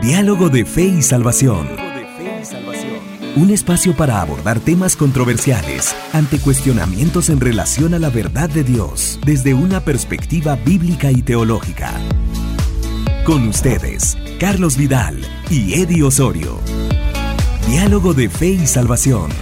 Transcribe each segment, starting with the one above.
Diálogo de Fe y Salvación. Un espacio para abordar temas controversiales ante cuestionamientos en relación a la verdad de Dios desde una perspectiva bíblica y teológica. Con ustedes, Carlos Vidal y Eddie Osorio. Diálogo de Fe y Salvación.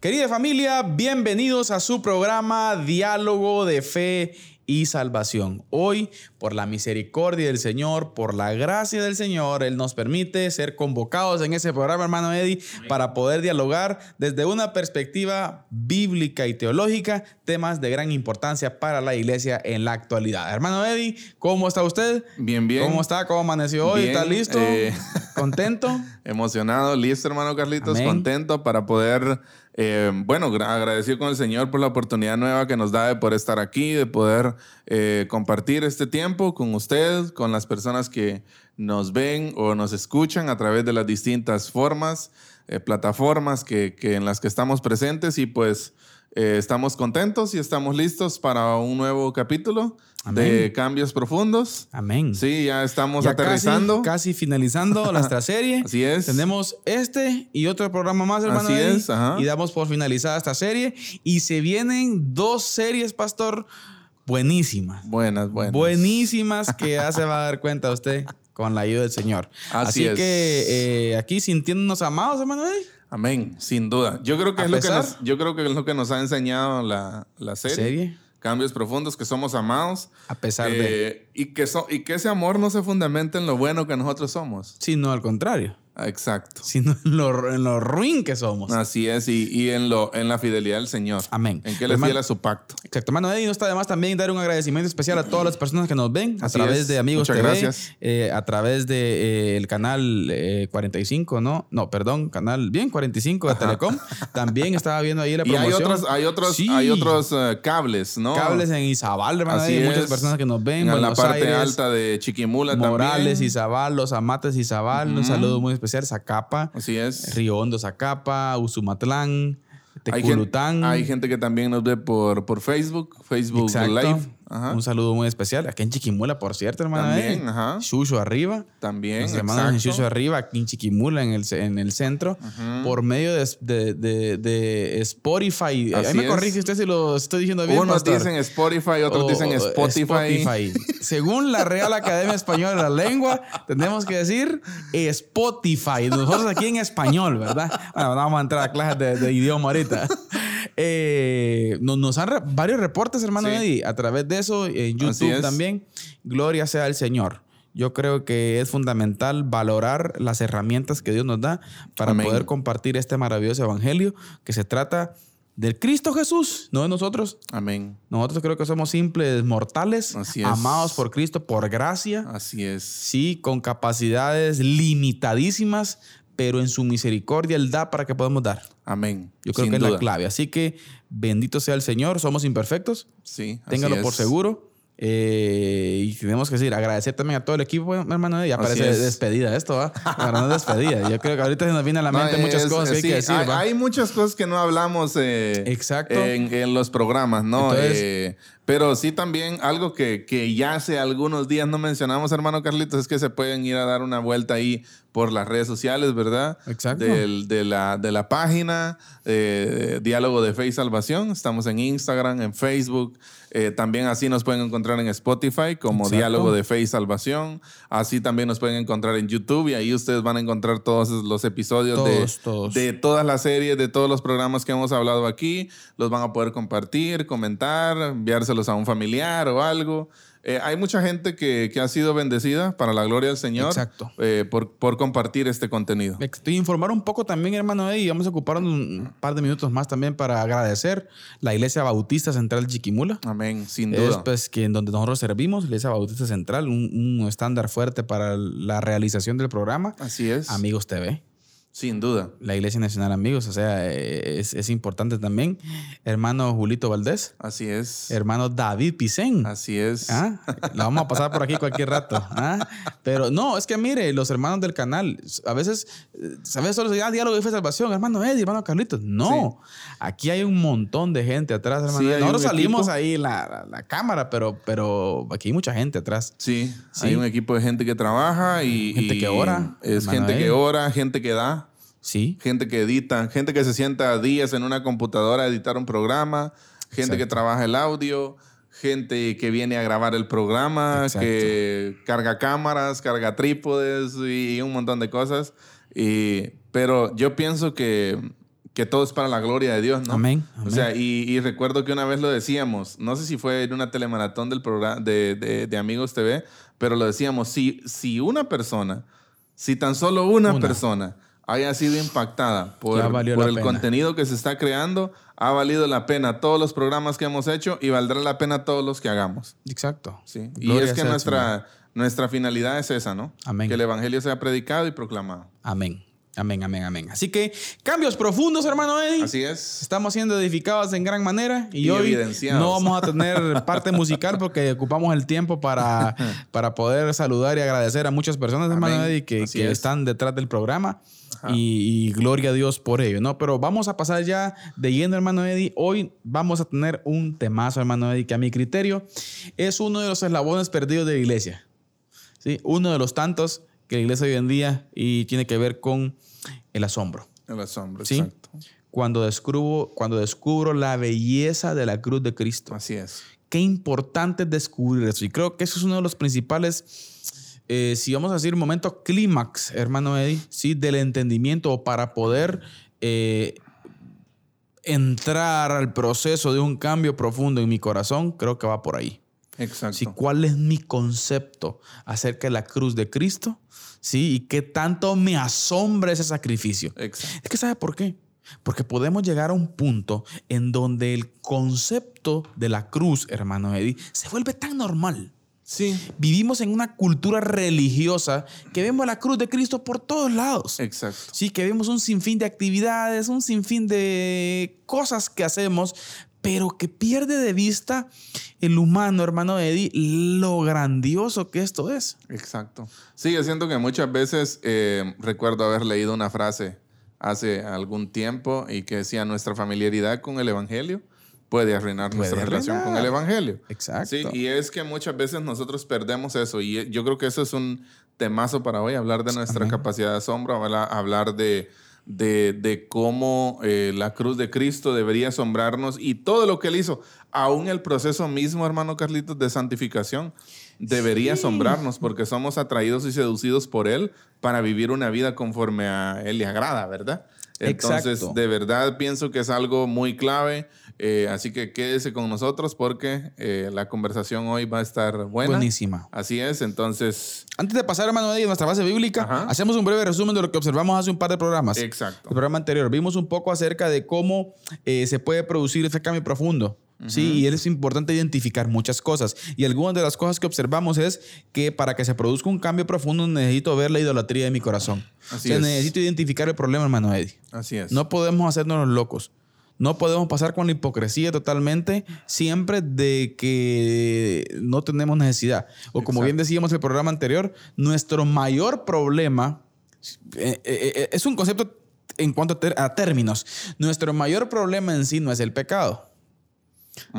Querida familia, bienvenidos a su programa Diálogo de Fe y salvación. Hoy, por la misericordia del Señor, por la gracia del Señor, Él nos permite ser convocados en ese programa, hermano Eddie, para poder dialogar desde una perspectiva bíblica y teológica temas de gran importancia para la iglesia en la actualidad. Hermano Eddie, ¿cómo está usted? Bien, bien. ¿Cómo está? ¿Cómo amaneció hoy? ¿Está listo? Eh, ¿Contento? Emocionado, listo, hermano Carlitos, Amén. contento para poder, eh, bueno, gra- agradecido con el Señor por la oportunidad nueva que nos da de poder estar aquí, de poder eh, compartir este tiempo con usted, con las personas que nos ven o nos escuchan a través de las distintas formas, eh, plataformas que en las que estamos presentes y pues eh, estamos contentos y estamos listos para un nuevo capítulo de Amén. cambios profundos. Amén. Sí, ya estamos Ya aterrizando. Casi, casi finalizando nuestra serie. Así es. Tenemos este y otro programa más, hermano. Así es, ajá. Y damos por finalizada esta serie. Y se vienen dos series, pastor, buenísimas. Buenas, buenas. Buenísimas que ya se va a dar cuenta usted con la ayuda del Señor. Así es. que eh, aquí sintiéndonos amados, hermano. Eddie, Amén, sin duda. Yo creo que, es lo que, nos, yo creo que es lo que nos ha enseñado la, la serie. serie. Cambios profundos, que somos amados. A pesar de. eh, y, que so- y que ese amor no se fundamenta en lo bueno que nosotros somos. Sino al contrario. Exacto. Sino en lo, en lo ruin que somos. Así es, y, y en, lo, en la fidelidad del Señor. Amén. En que Hermano- fiel a su pacto. Exacto, hermano Eddie, no está de más también dar un agradecimiento especial a todas las personas que nos ven a Así través es. de Amigos Muchas TV, gracias. eh, a través de eh, el canal eh, 45, ¿no? No, perdón, canal bien 45 de Telecom. También estaba viendo ahí la Y hay promoción. otros, hay otros, Sí. hay otros eh, cables, ¿no? cables en Izabal, hermano Así muchas es. personas que nos ven, En la parte Aires, alta de Chiquimula Morales, también. Izabal, Los Amates, Izabal, un Ujú. saludo muy especial, Zacapa, Así es. Río Hondo, Zacapa, Usumatlán, Hay, gen- Teculután. hay gente que también nos ve por, por Facebook, Facebook Exacto. Live. Ajá. Un saludo muy especial. Aquí en Chiquimula, por cierto, hermano. También, eh. ajá. Chucho arriba. También, Los hermanos en. Chucho arriba, aquí en Chiquimula, en el, en el centro, por medio de, de- de- de Spotify. Ahí Así me es. corrige usted si lo estoy diciendo bien. Unos pastor. dicen Spotify, otros O- dicen Spotify. Spotify. Según la Real Academia Española de la Lengua, tenemos que decir Spotify. Nosotros aquí en español, ¿verdad? Bueno, vamos a entrar a clases de, de idioma ahorita. Eh, nos, nos han re- varios reportes, hermano Sí. Eddie, a través de eso, en YouTube también. Gloria sea al Señor. Yo creo que es fundamental valorar las herramientas que Dios nos da para Amén. poder compartir este maravilloso evangelio que se trata del Cristo Jesús, no de nosotros. Amén. Nosotros creo que somos simples mortales, Así es. amados por Cristo por gracia, Así es. sí, con capacidades limitadísimas, pero en su misericordia Él da para que podamos dar. Amén. Yo creo Sin que es la clave. Así que bendito sea el Señor, somos imperfectos, Sí, téngalo por seguro. Eh, y tenemos que decir, agradecer también a todo el equipo, hermano. Ya Así parece es. despedida esto, ¿va? No es despedida. Yo creo que ahorita se nos viene a la No, mente muchas es- cosas que hay que decir. hay, muchas cosas que no hablamos eh, Exacto. en, en los programas, ¿no? Entonces- Eh, pero sí también algo que, que ya hace algunos días no mencionamos, hermano Carlitos, es que se pueden ir a dar una vuelta ahí por las redes sociales, ¿verdad? Exacto. Del- de, la, de la página eh, Diálogo de Fe y Salvación. Estamos en Instagram, en Facebook. Eh, también así nos pueden encontrar en Spotify como Exacto. Diálogo de Fe y Salvación. Así también nos pueden encontrar en YouTube y ahí ustedes van a encontrar todos los episodios de- Todos, de todas las series, de todos los programas que hemos hablado aquí. Los van a poder compartir, comentar, enviárselos a un familiar o algo. Eh, hay mucha gente que, que ha sido bendecida para la gloria del Señor Exacto. eh, por, por compartir este contenido. Estoy informar un poco también, hermano, Eddie, y vamos a ocupar un par de minutos más también para agradecer la Iglesia Bautista Central Chiquimula. Amén, sin Es duda. pues que en donde nosotros servimos, Iglesia Bautista Central, un, un estándar fuerte para la realización del programa. Así es. Amigos TV. Sin duda. La Iglesia Nacional Amigos, o sea, es, es importante también. Hermano Julito Valdés. Así es. Hermano David Picén. Así es. ¿Ah? La vamos a pasar por aquí cualquier rato. ¿ah? Pero no, es que mire, los hermanos del canal, a veces, a veces solo se ah, diálogo de fe salvación, hermano Eddie, hermano Carlitos. No, aquí hay un montón de gente atrás, hermano. Sí, Nosotros salimos equipo. ahí la, la, cámara, pero, pero aquí hay mucha gente atrás. Sí, Sí. hay un equipo de gente que trabaja y. Gente y que ora, Es gente que ora, gente que da. Sí, gente que edita, gente que se sienta días en una computadora a editar un programa, gente que trabaja el audio, gente que viene a grabar el programa, Exacto. que carga cámaras, carga trípodes y un montón de cosas. Y, pero yo pienso que, que todo es para la gloria de Dios, ¿no? Amén, O sea, y, y recuerdo que una vez lo decíamos, no sé si fue en una telemaratón del programa de, de- de Amigos TV, pero lo decíamos, si, si una persona, si tan solo una, Una. persona haya sido impactada por, el pena. contenido que se está creando, ha valido la pena todos los programas que hemos hecho y valdrá la pena todos los que hagamos. exacto. ¿sí? Y es que nuestra, nuestra finalidad es esa, ¿no? Amén. Que el Evangelio sea predicado y proclamado. Amén. Amén, amén, amén. Así que cambios profundos, hermano Eddie. Así es. Estamos siendo edificados en gran manera y, Y hoy no vamos a tener parte musical porque ocupamos el tiempo para, para poder saludar y agradecer a muchas personas, hermano Amén. Eddie, que, Así que es. están detrás del programa. Y, y gloria a Dios por ello, ¿no? Pero vamos a pasar ya de lleno, hermano Eddie. Hoy vamos a tener un temazo, hermano Eddie, que a mi criterio es uno de los eslabones perdidos de la iglesia. ¿sí? Uno de los tantos que la iglesia hoy en día y tiene que ver con el asombro. El asombro, Sí. exacto. Cuando descubro, cuando descubro la belleza de la cruz de Cristo. Así es. Qué importante es descubrir eso. Y creo que eso es uno de los principales, eh, si vamos a decir, momento clímax, hermano Eddie, ¿sí? del entendimiento o para poder eh, entrar al proceso de un cambio profundo en mi corazón, creo que va por ahí. Exacto. ¿sí? ¿Cuál es mi concepto acerca de la cruz de Cristo? ¿Sí? Y qué tanto me asombra ese sacrificio. Exacto. Es que ¿sabe por qué? Porque podemos llegar a un punto en donde el concepto de la cruz, hermano Eddie, se vuelve tan normal. Sí. Vivimos en una cultura religiosa que vemos la cruz de Cristo por todos lados. Exacto. Sí, que vemos un sinfín de actividades, un sinfín de cosas que hacemos, pero que pierde de vista el humano, hermano Eddie, lo grandioso que esto es. Exacto. Sí, yo siento que muchas veces eh, recuerdo haber leído una frase hace algún tiempo y que decía nuestra familiaridad con el Evangelio puede arruinar Puede nuestra relación con el arruinar. Evangelio. Exacto. Sí, y es que muchas veces nosotros perdemos eso y yo creo que eso es un temazo para hoy, hablar de nuestra Amén. capacidad de asombro, habla- hablar de, de, de cómo eh, la cruz de Cristo debería asombrarnos y todo lo que él hizo, aún el proceso mismo, hermano Carlitos, de santificación, debería asombrarnos porque somos atraídos y seducidos por él para vivir una vida conforme a él le agrada, ¿verdad? Entonces, Exacto. de verdad pienso que es algo muy clave. Eh, así que quédese con nosotros porque eh, la conversación hoy va a estar buena. Buenísima. Así es, entonces, Antes de pasar, hermano Eddie, a nuestra base bíblica, Ajá. hacemos un breve resumen de lo que observamos hace un par de programas. exacto. El programa anterior vimos un poco acerca de cómo eh, se puede producir ese cambio profundo. Sí, y es importante identificar muchas cosas. Y algunas de las cosas que observamos es que para que se produzca un cambio profundo necesito ver la idolatría de mi corazón. Así o sea, es. necesito identificar el problema, hermano Eddie. Así es. No podemos hacernos los locos. No podemos pasar con la hipocresía totalmente siempre de que no tenemos necesidad. O como Exacto. bien decíamos en el programa anterior, nuestro mayor problema eh, eh, eh, es un concepto en cuanto a términos. Nuestro mayor problema en sí no es el pecado,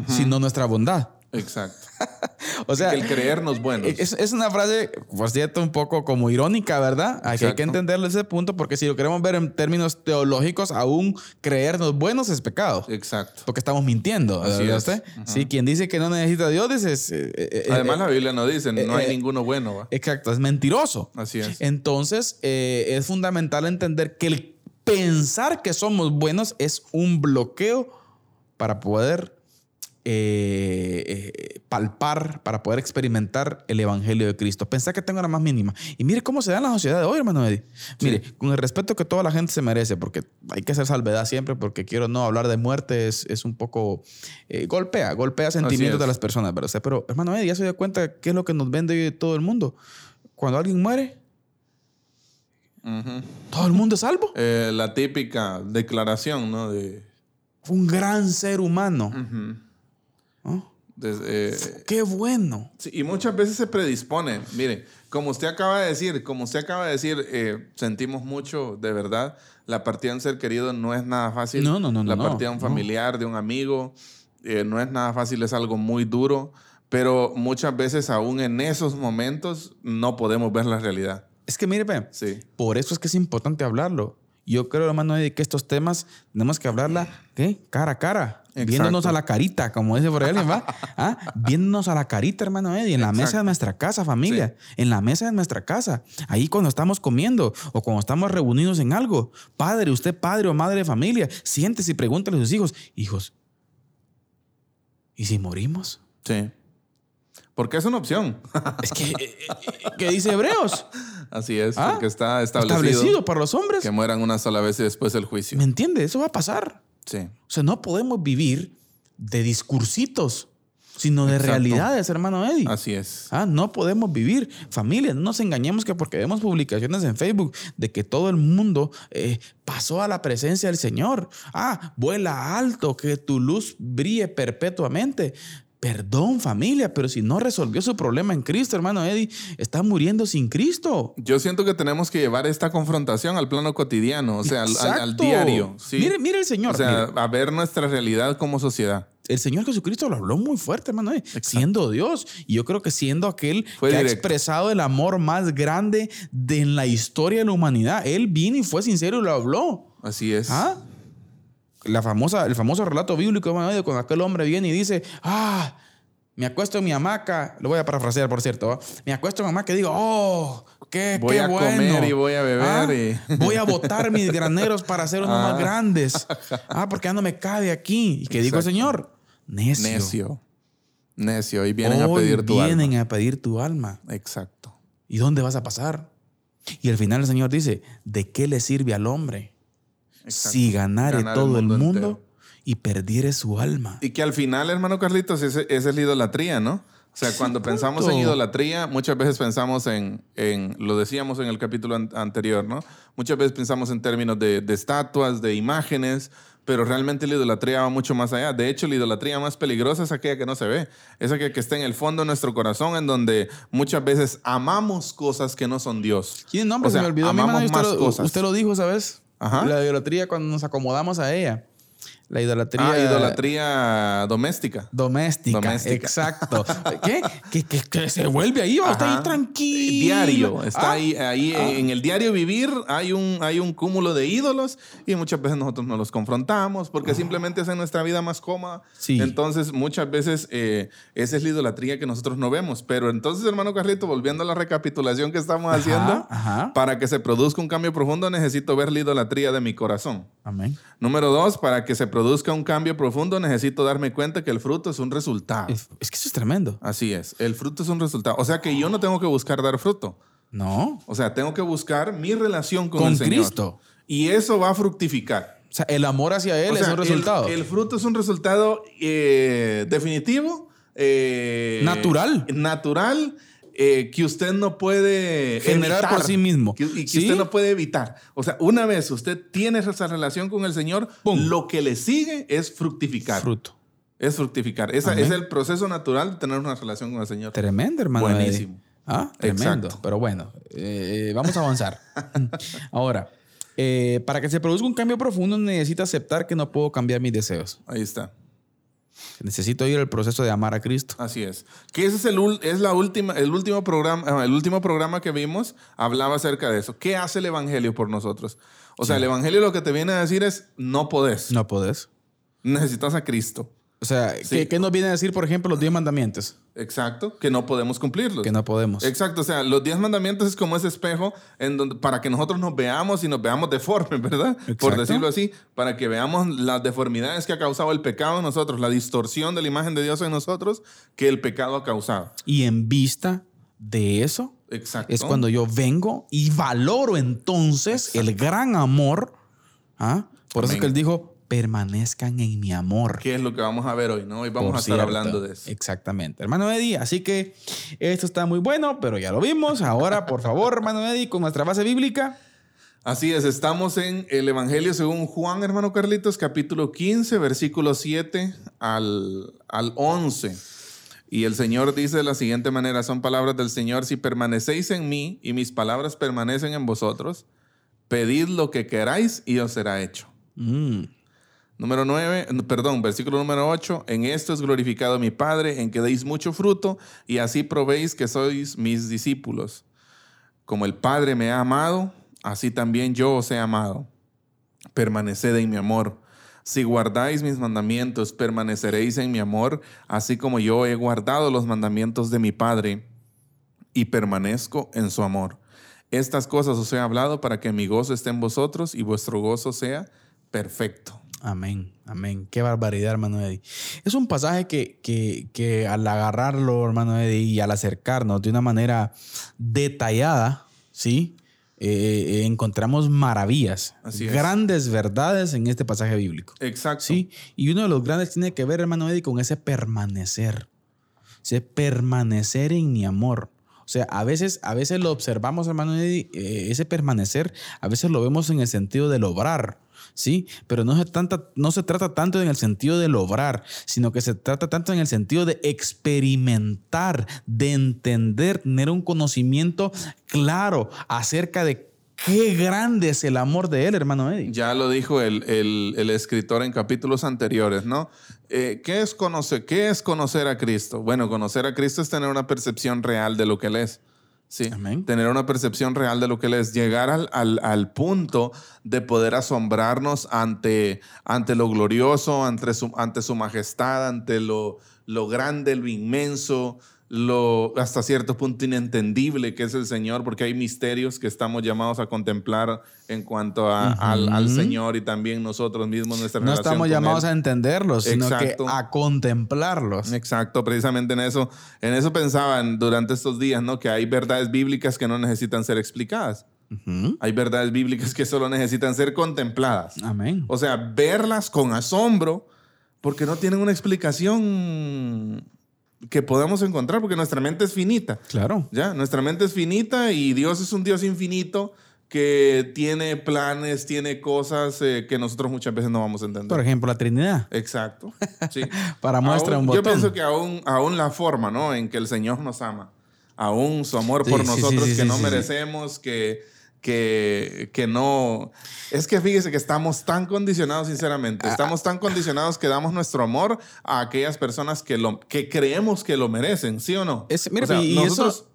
sino nuestra bondad. Exacto. O sea, el creernos buenos. es, es una frase, por cierto, un poco como irónica, ¿verdad? Hay que, hay que Exacto. entenderle ese punto porque si lo queremos ver en términos teológicos, aún creernos buenos es pecado. Exacto. Porque estamos mintiendo, Así ¿verdad es. usted? Sí, quien dice que no necesita a Dios dice... es, eh, eh, Además, eh, la Biblia no dice, no hay eh, ninguno bueno. ¿va? Exacto, es mentiroso. Así es. Entonces, eh, es fundamental entender que el pensar que somos buenos es un bloqueo para poder eh, eh, palpar, para poder experimentar el Evangelio de Cristo. Pensar que tengo la más mínima. Y mire cómo se da en la sociedad de hoy, hermano Eddie. Mire, con el respeto que toda la gente se merece, porque hay que hacer salvedad siempre, porque quiero no hablar de muerte, es, es un poco... eh, golpea, golpea sentimientos de las personas, ¿verdad? O sea, pero, hermano Eddie, ya se dio cuenta qué es lo que nos vende hoy todo el mundo. Cuando alguien muere, Todo el mundo es salvo. La típica declaración, ¿no? De, Fue un gran ser humano. ¿No? de- eh, Qué bueno. Sí, y muchas veces se predispone. Mire, como usted acaba de decir, como usted acaba de decir, eh, sentimos mucho, de verdad. La partida de un ser querido no es nada fácil. No, no, no, La no, partida de un no. familiar, de un amigo, eh, no es nada fácil, es algo muy duro. Pero muchas veces, aún en esos momentos, no podemos ver la realidad. Es que mire, pe, Sí. por eso es que es importante hablarlo. Yo creo, hermano, Eddie, que estos temas tenemos que hablarla ¿qué? cara a cara. Exacto. Viéndonos a la carita, como dice por ahí alguien, ¿va? ¿Ah? Viéndonos a la carita, hermano Eddie, en la mesa de nuestra casa, familia. En la mesa de nuestra casa. Ahí cuando estamos comiendo o cuando estamos reunidos en algo. Padre, usted padre o madre de familia, siéntese y pregúntale a sus hijos, hijos, ¿y si morimos? Sí. Porque es una opción. Es que, eh, eh, ¿qué dice Hebreos? Así es, Ah, porque está establecido, Establecido para los hombres. que mueran una sola vez y después el juicio. ¿Me entiende? Eso va a pasar. Sí. O sea, no podemos vivir de discursitos, sino de Exacto. realidades, hermano Eddie. Así es. Ah, no podemos vivir. Familia, no nos engañemos que porque vemos publicaciones en Facebook de que todo el mundo eh, pasó a la presencia del Señor. Ah, vuela alto, que tu luz brille perpetuamente. Perdón, familia, pero si no resolvió su problema en Cristo, hermano Eddie, está muriendo sin Cristo. Yo siento que tenemos que llevar esta confrontación al plano cotidiano, o sea, al, diario. ¿sí? Mire, mire el Señor. o sea, mire. a ver nuestra realidad como sociedad. El Señor Jesucristo lo habló muy fuerte, hermano, eh, siendo Dios. Y yo creo que siendo aquel Fue que ha expresado el amor más grande de en la historia de la humanidad. Él vino y fue sincero y lo habló. Así es. ¿Ah? La famosa, el famoso relato bíblico, de cuando aquel hombre viene y dice, ah, me acuesto en mi hamaca, lo voy a parafrasear, por cierto, ¿ah? me acuesto en mi hamaca y digo, oh, qué, Voy qué a bueno. comer y voy a beber Ah, y- Voy a botar mis graneros para hacer unos Ah. más grandes. Ah, porque ya no me cabe aquí. ¿Y el Exacto. Señor? Necio. Necio. Necio. Y vienen Hoy a pedir tu vienen alma. a pedir tu alma. Exacto. ¿Y dónde vas a pasar? Y al final el Señor dice, ¿de qué le sirve al hombre Exacto. si ganare Ganar todo el mundo, y perdiere su alma? Y que al final, hermano Carlitos, esa es la idolatría, ¿no? O sea, cuando pensamos en idolatría, muchas veces pensamos en, en- lo decíamos en el capítulo an- anterior, ¿no? Muchas veces pensamos en términos de, de estatuas, de imágenes, pero realmente la idolatría va mucho más allá. De hecho, la idolatría más peligrosa es aquella que no se ve, es aquella que está en el fondo de nuestro corazón, en donde muchas veces amamos cosas que no son Dios. ¿Quién nombre? O sea, Se me olvidó. Amamos hermano, usted, más lo, cosas. usted lo dijo, ¿sabes? La idolatría cuando nos acomodamos a ella. La idolatría. Ah, idolatría doméstica. Doméstica, Doméstica. exacto. ¿Qué? Que, que- que se vuelve ahí, va, está ahí tranquilo. Diario. Está Ah, ahí, ahí en el diario vivir hay un, hay un cúmulo de ídolos y muchas veces nosotros no los confrontamos porque simplemente hacen nuestra vida más cómoda. Ah. Sí. Entonces, muchas veces eh, esa es la idolatría que nosotros no vemos. Pero entonces, hermano Carlito, volviendo a la recapitulación que estamos Ajá, haciendo, ajá. para que se produzca un cambio profundo necesito ver la idolatría de mi corazón. Amén. Número dos, para que se produzca un cambio profundo necesito darme cuenta que el fruto es un resultado. Es, es que eso es tremendo. Así es, el fruto es un resultado. O sea que yo no tengo que buscar dar fruto. No. O sea, tengo que buscar mi relación con, Con el Señor. Cristo. Y eso va a fructificar. O sea, el amor hacia Él O es sea, un el- resultado. El, fruto es un resultado eh, definitivo. eh, Natural. Natural. Eh, que usted no puede Generar evitar, por sí mismo. que- y que ¿Sí? usted no puede evitar. O sea, una vez usted tiene esa relación con el Señor, lo que le sigue es fructificar. Fruto. Es fructificar. Esa, es el proceso natural de tener una relación con el Señor. Tremendo, hermano. Buenísimo. Ah, tremendo. Exacto. Pero bueno, eh, vamos a avanzar. Ahora, eh, para que se produzca un cambio profundo, necesito aceptar que no puedo cambiar mis deseos. Ahí está. Necesito ir al proceso de amar a Cristo. Así es. Que ese es el, es la última, el último programa, ah, el último programa que vimos hablaba acerca de eso. ¿Qué hace el evangelio por nosotros? O sea, el evangelio lo que te viene a decir es no podés. No podés. Necesitas a Cristo. O sea, Sí. ¿qué, qué nos viene a decir, por ejemplo, los diez mandamientos? Exacto. Que no podemos cumplirlos. Que no podemos. Exacto, o sea, los diez mandamientos es como ese espejo en donde, para que nosotros nos veamos y nos veamos deformes, ¿verdad? Por Exacto. decirlo así, para que veamos las deformidades que ha causado el pecado en nosotros, la distorsión de la imagen de Dios en nosotros que el pecado ha causado. Y en vista de eso, Exacto. es cuando yo vengo y valoro entonces el gran amor. ¿ah? Por eso es Amén. que él dijo, permanezcan en mi amor. ¿Qué es lo que vamos a ver hoy? ¿no? Hoy vamos Por a estar cierto. hablando de eso. Exactamente. Hermano Eddie, así que esto está muy bueno, pero ya lo vimos. Ahora, por favor, hermano Eddie, con nuestra base bíblica. Así es, estamos en el Evangelio según Juan, hermano Carlitos, capítulo 15, versículo 7 al, al 11. Y el Señor dice de la siguiente manera, son palabras del Señor, si permanecéis en mí y mis palabras permanecen en vosotros, pedid lo que queráis y os será hecho. Mm. Número 9, perdón, versículo número 8, en esto es glorificado mi Padre, en que deis mucho fruto y así probéis que sois mis discípulos. Como el Padre me ha amado, así también yo os he amado. Permaneced en mi amor. Si guardáis mis mandamientos, permaneceréis en mi amor, así como yo he guardado los mandamientos de mi Padre y permanezco en su amor. Estas cosas os he hablado para que mi gozo esté en vosotros y vuestro gozo sea perfecto. Amén, amén. Qué barbaridad, hermano Eddie. Es un pasaje que, que, que al agarrarlo, hermano Eddie, y al acercarnos de una manera detallada, ¿sí? Eh, eh, encontramos maravillas, Así es. grandes verdades en este pasaje bíblico. Exacto. Sí, y uno de los grandes tiene que ver, hermano Eddie, con ese permanecer. Ese permanecer en mi amor. O sea, a veces, a veces lo observamos, hermano Eddie, eh, ese permanecer, a veces lo vemos en el sentido del obrar. ¿Sí? Pero no se, trata tanto en el sentido de lograr, sino que se trata tanto en el sentido de experimentar, de entender, tener un conocimiento claro acerca de qué grande es el amor de Él, hermano Eddie. Ya lo dijo el escritor en capítulos anteriores, ¿no? Eh, ¿qué, es conocer, ¿Qué es conocer a Cristo? Bueno, conocer a Cristo es tener una percepción real de lo que Él es. Sí, Amén. tener una percepción real de lo que Él es, llegar al, al- al punto de poder asombrarnos ante, ante lo glorioso, ante su, ante su majestad, ante lo, lo grande, lo inmenso, lo hasta cierto punto inentendible que es el Señor, porque hay misterios que estamos llamados a contemplar en cuanto a- al. Señor y también nosotros mismos, nuestra No relación estamos con llamados Él. a entenderlos, sino Exacto. que a contemplarlos. Exacto, precisamente en eso, en eso pensaban durante estos días, ¿no? Que hay verdades bíblicas que no necesitan ser explicadas. Hay verdades bíblicas que solo necesitan ser contempladas. Amén. O sea, verlas con asombro porque no tienen una explicación que podamos encontrar porque nuestra mente es finita. Claro. ¿Ya? Nuestra mente es finita y Dios es un Dios infinito que tiene planes, tiene cosas eh, que nosotros muchas veces no vamos a entender. Por ejemplo, la Trinidad. Exacto. Sí. Para muestra Aún- un Yo botón. pienso que aún, aún la forma, ¿no? En que el Señor nos ama, aún su amor Sí, por sí, nosotros que no merecemos, que, que, que no... Es que fíjese que estamos tan condicionados, sinceramente. Estamos tan condicionados que damos nuestro amor a aquellas personas que, lo, que creemos que lo merecen, ¿sí o no? Es- mira, O sea, y- nosotros... eso-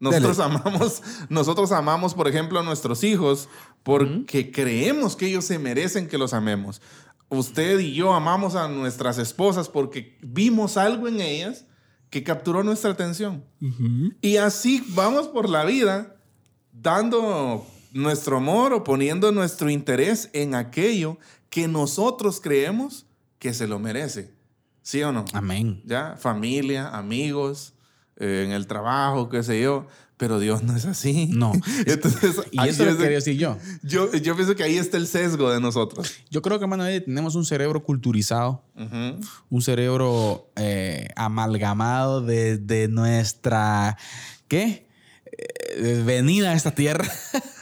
Nosotros Dale. amamos, nosotros amamos, por ejemplo, a nuestros hijos porque creemos que ellos se merecen que los amemos. Usted y yo amamos a nuestras esposas porque vimos algo en ellas que capturó nuestra atención. Y así vamos por la vida dando nuestro amor o poniendo nuestro interés en aquello que nosotros creemos que se lo merece. ¿Sí o no? Amén. ¿ya? Familia, amigos, eh, en el trabajo, qué sé yo. Pero Dios no es así. No. Entonces, Y eso es lo que de- quería decir yo. yo, yo pienso que ahí está el sesgo de nosotros. Yo creo que, hermano, Eddie, tenemos un cerebro culturizado, Ujú. un cerebro eh, amalgamado desde nuestra, ¿qué? Venida a esta tierra,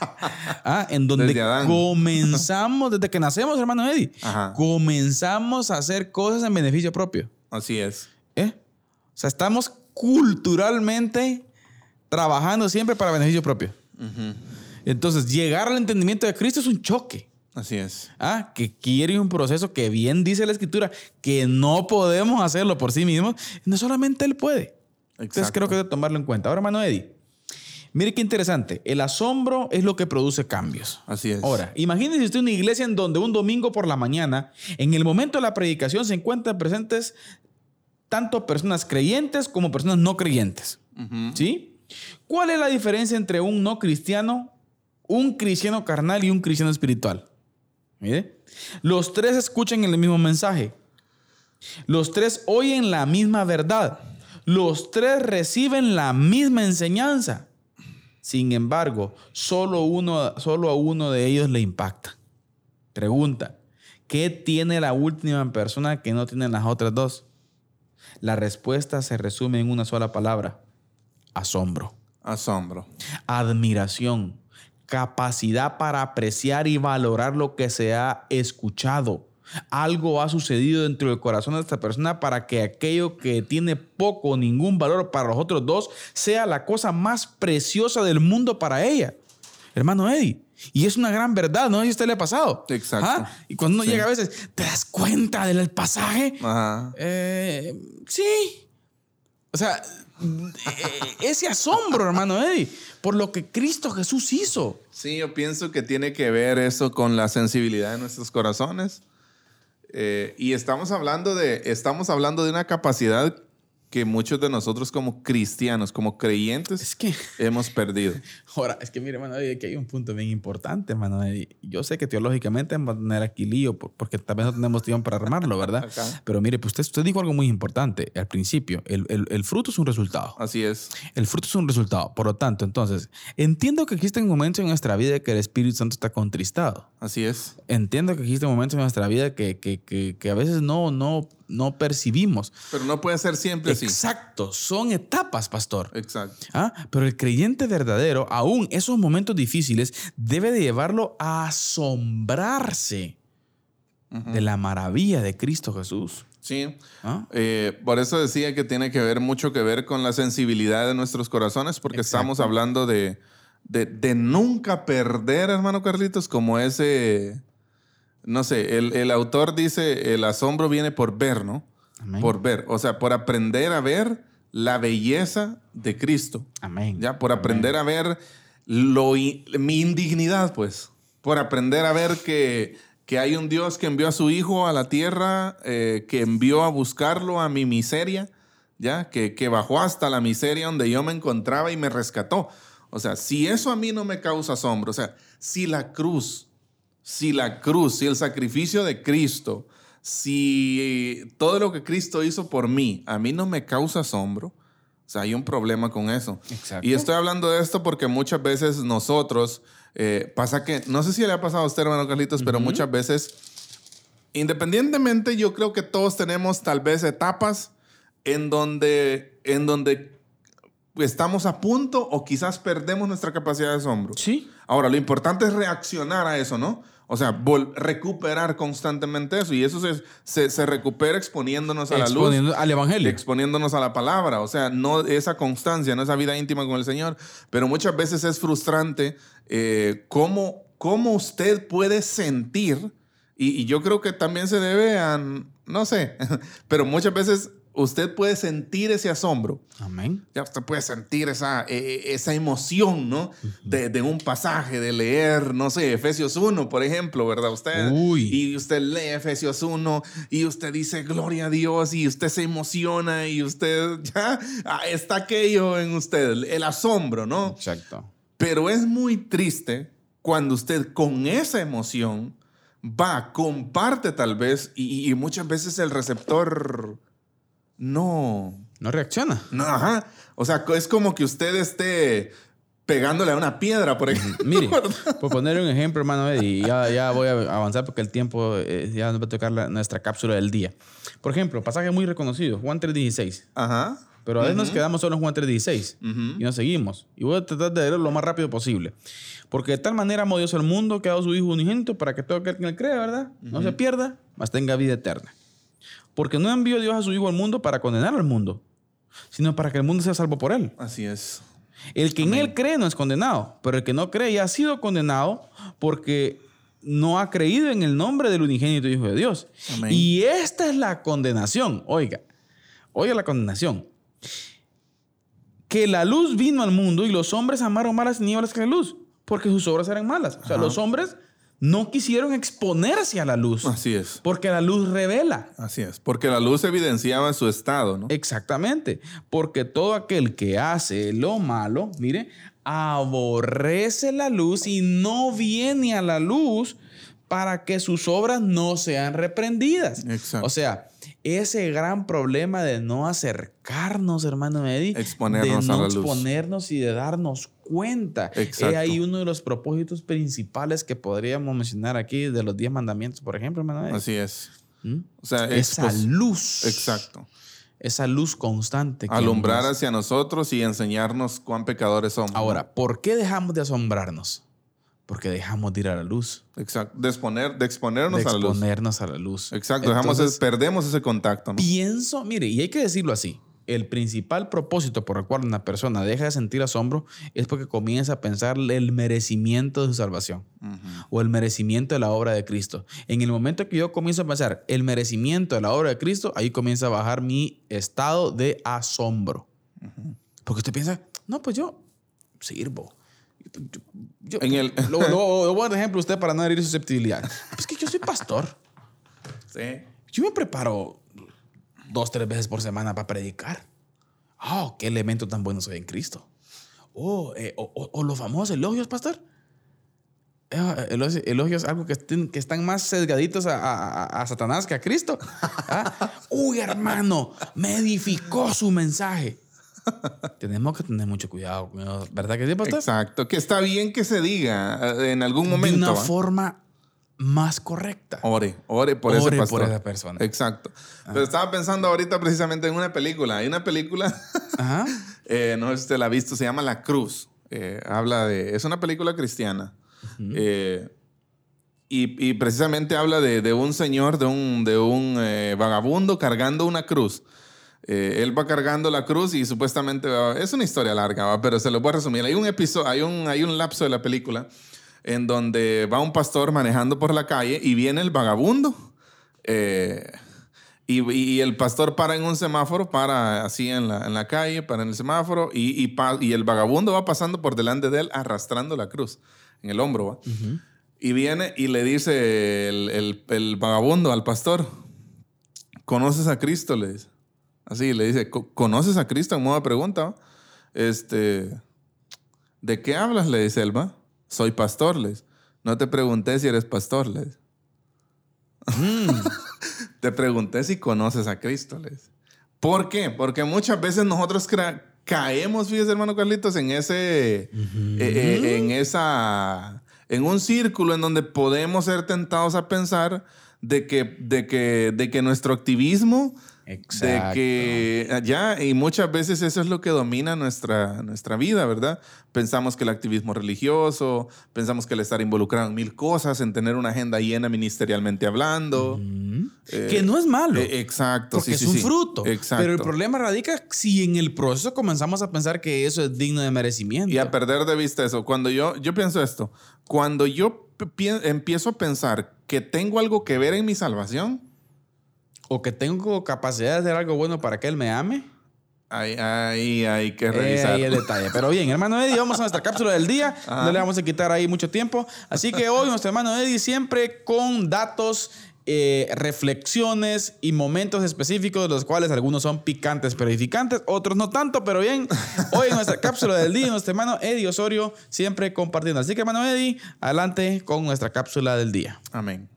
Ah, en donde Desde comenzamos, desde que nacemos, hermano Eddie, Ajá. comenzamos a hacer cosas en beneficio propio. Así es. ¿eh? O sea, estamos culturalmente trabajando siempre para beneficio propio. Entonces, llegar al entendimiento de Cristo es un choque. Así es. Ah, que quiere un proceso que bien dice la escritura, que no podemos hacerlo por sí mismos, no solamente Él puede. Entonces Exacto. creo que hay que tomarlo en cuenta. Ahora, hermano Eddie, mire qué interesante. El asombro es lo que produce cambios. Así es. Ahora, imagínese usted una iglesia en donde un domingo por la mañana, en el momento de la predicación, se encuentran presentes tanto personas creyentes como personas no creyentes. ¿Sí? ¿Cuál es la diferencia entre un no cristiano, un cristiano carnal y un cristiano espiritual? Mire, los tres escuchan el mismo mensaje. Los tres oyen la misma verdad. Los tres reciben la misma enseñanza. Sin embargo, solo, uno, solo a uno de ellos le impacta. Pregunta, ¿qué tiene la última persona que no tienen las otras dos? La respuesta se resume en una sola palabra. Asombro, Asombro. admiración, capacidad para apreciar y valorar lo que se ha escuchado. Algo ha sucedido dentro del corazón de esta persona para que aquello que tiene poco o ningún valor para los otros dos sea la cosa más preciosa del mundo para ella. Hermano Eddie. Y es una gran verdad, ¿no? Y a usted le ha pasado. Exacto. ¿Ah? Y cuando uno Sí. llega a veces, ¿te das cuenta del pasaje? Ajá. Eh, sí. O sea, eh, ese asombro, hermano Eddie, por lo que Cristo Jesús hizo. Sí, yo pienso que tiene que ver eso con la sensibilidad de nuestros corazones. Eh, y estamos hablando, de, estamos hablando de una capacidad que muchos de nosotros como cristianos, como creyentes, Es que, hemos perdido. ahora, es que mire, Eddie, que hay un punto bien importante, Eddie. Yo sé que teológicamente vamos a tener aquí lío, por- porque tal vez no tenemos tiempo para armarlo, ¿verdad? Pero mire, pues usted, usted dijo algo muy importante al principio. El, el- el fruto es un resultado. Así es. El fruto es un resultado. Por lo tanto, entonces, entiendo que existen momentos en nuestra vida que el Espíritu Santo está contristado. Así es. Entiendo que existen momentos en nuestra vida que, que, que, que a veces no, no, no percibimos. Pero no puede ser siempre así. Exacto, son etapas, pastor. Exacto. ¿Ah? Pero el creyente verdadero, aún esos momentos difíciles, debe de llevarlo a asombrarse de la maravilla de Cristo Jesús. Sí. ¿Ah? Eh, por eso decía que tiene que ver mucho que ver con la sensibilidad de nuestros corazones, porque Exacto. estamos hablando de, de, de nunca perder, hermano Carlitos, como ese, no sé, el, el autor dice, el asombro viene por ver, ¿no? Amén. Por ver, o sea, por aprender a ver la belleza de Cristo, Amén. ¿ya? Por aprender a ver lo, mi indignidad, pues, por aprender a ver que, que hay un Dios que envió a su Hijo a la tierra, eh, que envió a buscarlo a mi miseria, ¿ya? Que, que bajó hasta la miseria donde yo me encontraba y me rescató. O sea, si eso a mí no me causa asombro, o sea, si la cruz, si la cruz, si el sacrificio de Cristo, si todo lo que Cristo hizo por mí, a mí no me causa asombro, o sea, hay un problema con eso. Exacto. Y estoy hablando de esto porque muchas veces nosotros, eh, pasa que, no sé si le ha pasado a usted, hermano Carlitos, pero muchas veces, independientemente, yo creo que todos tenemos tal vez etapas en donde, en donde estamos a punto o quizás perdemos nuestra capacidad de asombro. Sí. Ahora, lo importante es reaccionar a eso, ¿no? O sea, recuperar constantemente eso. Y eso se, se, se recupera exponiéndonos a la luz al Evangelio. exponiéndonos a la palabra, o sea, no esa constancia, no esa vida íntima con el Señor, pero muchas veces es frustrante eh, cómo, cómo usted puede sentir, y, y yo creo que también se debe a, no sé, pero muchas veces usted puede sentir ese asombro, Amén. ya usted puede sentir esa, eh, esa emoción, ¿no? De, de un pasaje, de leer, no sé, Efesios 1, por ejemplo, ¿verdad? Usted, Uy. y usted lee Efesios 1 y usted dice, gloria a Dios, y usted se emociona y usted, ya, ah, está aquello en usted, el, el asombro, ¿no? Exacto. Pero es muy triste cuando usted con esa emoción va, comparte tal vez, y, y muchas veces el receptor no, No reacciona. no, ajá. O sea, es como que usted esté pegándole a una piedra, por ejemplo. Mire, por poner un ejemplo, hermano, Eddie, y ya, ya voy a avanzar porque el tiempo eh, ya nos va a tocar la- nuestra cápsula del día. Por ejemplo, pasaje muy reconocido, Juan 3.16. Ajá. Pero a veces nos quedamos solo en Juan 3.16 Ujú. y nos seguimos. Y voy a tratar de leerlo lo más rápido posible. Porque de tal manera amó Dios al mundo que ha dado su Hijo unigénito para que todo aquel que él crea, ¿verdad? No se pierda, mas tenga vida eterna. Porque no envió Dios a su Hijo al mundo para condenar al mundo, sino para que el mundo sea salvo por él. Así es. El que en él cree no es condenado, pero el que no cree ya ha sido condenado porque no ha creído en el nombre del unigénito Hijo de Dios. Amén. Y esta es la condenación. Oiga, oiga la condenación. Que la luz vino al mundo y los hombres amaron más las tinieblas que la luz, porque sus obras eran malas. O sea, los hombres no quisieron exponerse a la luz, Así es. porque la luz revela. Así es. Porque la luz evidenciaba su estado, ¿no? Exactamente, porque todo aquel que hace lo malo, mire, aborrece la luz y no viene a la luz para que sus obras no sean reprendidas. Exacto. O sea, ese gran problema de no acercarnos, hermano Eddie, Exponernos de a no la luz. exponernos y de darnos cuenta. Exacto. Es ahí uno de los propósitos principales que podríamos mencionar aquí de los diez mandamientos, por ejemplo, hermano Eddie. Así es. ¿Mm? O sea, Esa expos- luz. Exacto. Esa luz constante. que Alumbrar nos- hacia nosotros y enseñarnos cuán pecadores somos. Ahora, ¿por qué dejamos de asombrarnos? Porque dejamos de ir a la luz. Exacto. De, exponer, de exponernos de a la luz. exponernos a la luz. Exacto. Dejamos, perdemos ese contacto. ¿no? Pienso, mire, y hay que decirlo así. El principal propósito por el cual una persona deja de sentir asombro es porque comienza a pensar el merecimiento de su salvación o el merecimiento de la obra de Cristo. En el momento que yo comienzo a pensar el merecimiento de la obra de Cristo, ahí comienza a bajar mi estado de asombro. Porque usted piensa, no, pues yo sirvo. Yo- En el- lo, lo- lo voy a dar ejemplo a usted para no herir susceptibilidad. Es que yo soy pastor. Sí. Yo me preparo dos, tres veces por semana para predicar. Oh, qué elemento tan bueno soy en Cristo. Oh, eh, o, o- o los famosos elogios, pastor. Eh, Elogios, elogios algo que, estén- que están más sesgaditos a, a- a- a Satanás que a Cristo. ¿Ah? Uy, hermano, me edificó su mensaje. Tenemos que tener mucho cuidado, ¿verdad que sí, pastor? Exacto. Que está bien que se diga eh, en algún De momento. una ¿va? forma más correcta. Ore, ore por Ore ese por pastor. esa persona. Exacto. Pero estaba pensando ahorita precisamente en una película. Hay una película, Ajá. eh, no sé si usted la ha visto, se llama La Cruz. Eh, habla de. Es una película cristiana. Eh, y, y precisamente habla de, de un señor, de un, de un eh, vagabundo cargando una cruz. Eh, él va cargando la cruz y supuestamente va- es una historia larga, ¿va? pero se lo voy a resumir. Hay un episodio, hay un, hay un lapso de la película en donde va un pastor manejando por la calle y viene el vagabundo. eh, y, el pastor para en un semáforo, para así en la, en la calle, para en el semáforo, y, y, pa- y el vagabundo va pasando por delante de él arrastrando la cruz en el hombro. ¿va? Y viene y le dice el, el- el vagabundo al pastor, ¿conoces a Cristo? Le dice. Así, le dice, "¿Co- ¿conoces a Cristo? En modo de pregunta. Este, ¿de qué hablas? Le dice él, ¿va? Soy pastor, le dice. No te pregunté si eres pastor, le dice. te pregunté si conoces a Cristo, le dice. ¿Por qué? Porque muchas veces nosotros caemos, fíjese, hermano Carlitos, en ese, eh, eh, en esa, en un círculo en donde podemos ser tentados a pensar de que, de que, de que nuestro activismo, de Exacto. que ya, y muchas veces eso es lo que domina nuestra, nuestra vida, ¿verdad? Pensamos que el activismo religioso, pensamos que el estar involucrado en mil cosas, en tener una agenda llena ministerialmente hablando. Eh, que no es malo. eh, exacto, Porque sí, es sí, un sí. fruto. Exacto. Pero el problema radica si en el proceso comenzamos a pensar que eso es digno de merecimiento. Y a perder de vista eso. Cuando yo, yo pienso esto, cuando yo empiezo a pensar que tengo algo que ver en mi salvación, o que tengo capacidad de hacer algo bueno para que él me ame. ahí, ahí hay que Eh, revisar. ahí el detalle. Pero bien, hermano Eddie, vamos a nuestra cápsula del día. No le vamos a quitar ahí mucho tiempo. Así que hoy nuestro hermano Eddie siempre con datos, eh, reflexiones y momentos específicos, de los cuales algunos son picantes pero edificantes, otros no tanto, pero bien. Hoy en nuestra cápsula del día, nuestro hermano Eddie Osorio siempre compartiendo. Así que hermano Eddie, adelante con nuestra cápsula del día. Amén.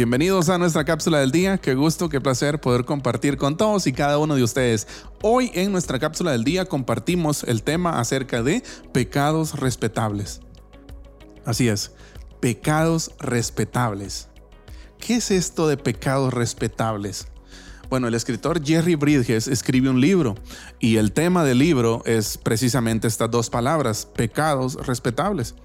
Bienvenidos a nuestra cápsula del día. Qué gusto, qué placer poder compartir con todos y cada uno de ustedes. Hoy en nuestra cápsula del día compartimos el tema acerca de pecados respetables. Así es, pecados respetables. ¿Qué es esto de pecados respetables? Bueno, el escritor Jerry Bridges escribe un libro y el tema del libro es precisamente estas dos palabras, pecados respetables.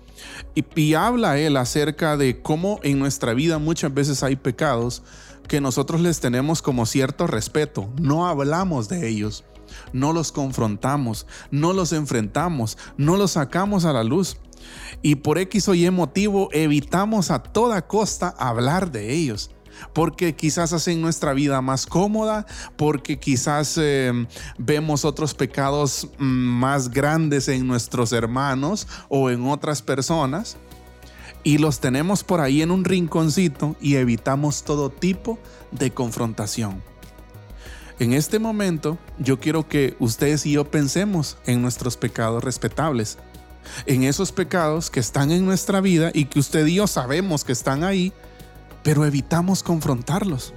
Y, y habla él acerca de cómo en nuestra vida muchas veces hay pecados que nosotros les tenemos como cierto respeto, no hablamos de ellos, no los confrontamos, no los enfrentamos, no los sacamos a la luz. Y por X o Y motivo evitamos a toda costa hablar de ellos. Porque quizás hacen nuestra vida más cómoda, porque quizás eh, vemos otros pecados mm, más grandes en nuestros hermanos o en otras personas y los tenemos por ahí en un rinconcito y evitamos todo tipo de confrontación. En este momento yo quiero que ustedes y yo pensemos en nuestros pecados respetables, en esos pecados que están en nuestra vida y que usted y yo sabemos que están ahí, pero evitamos confrontarlos.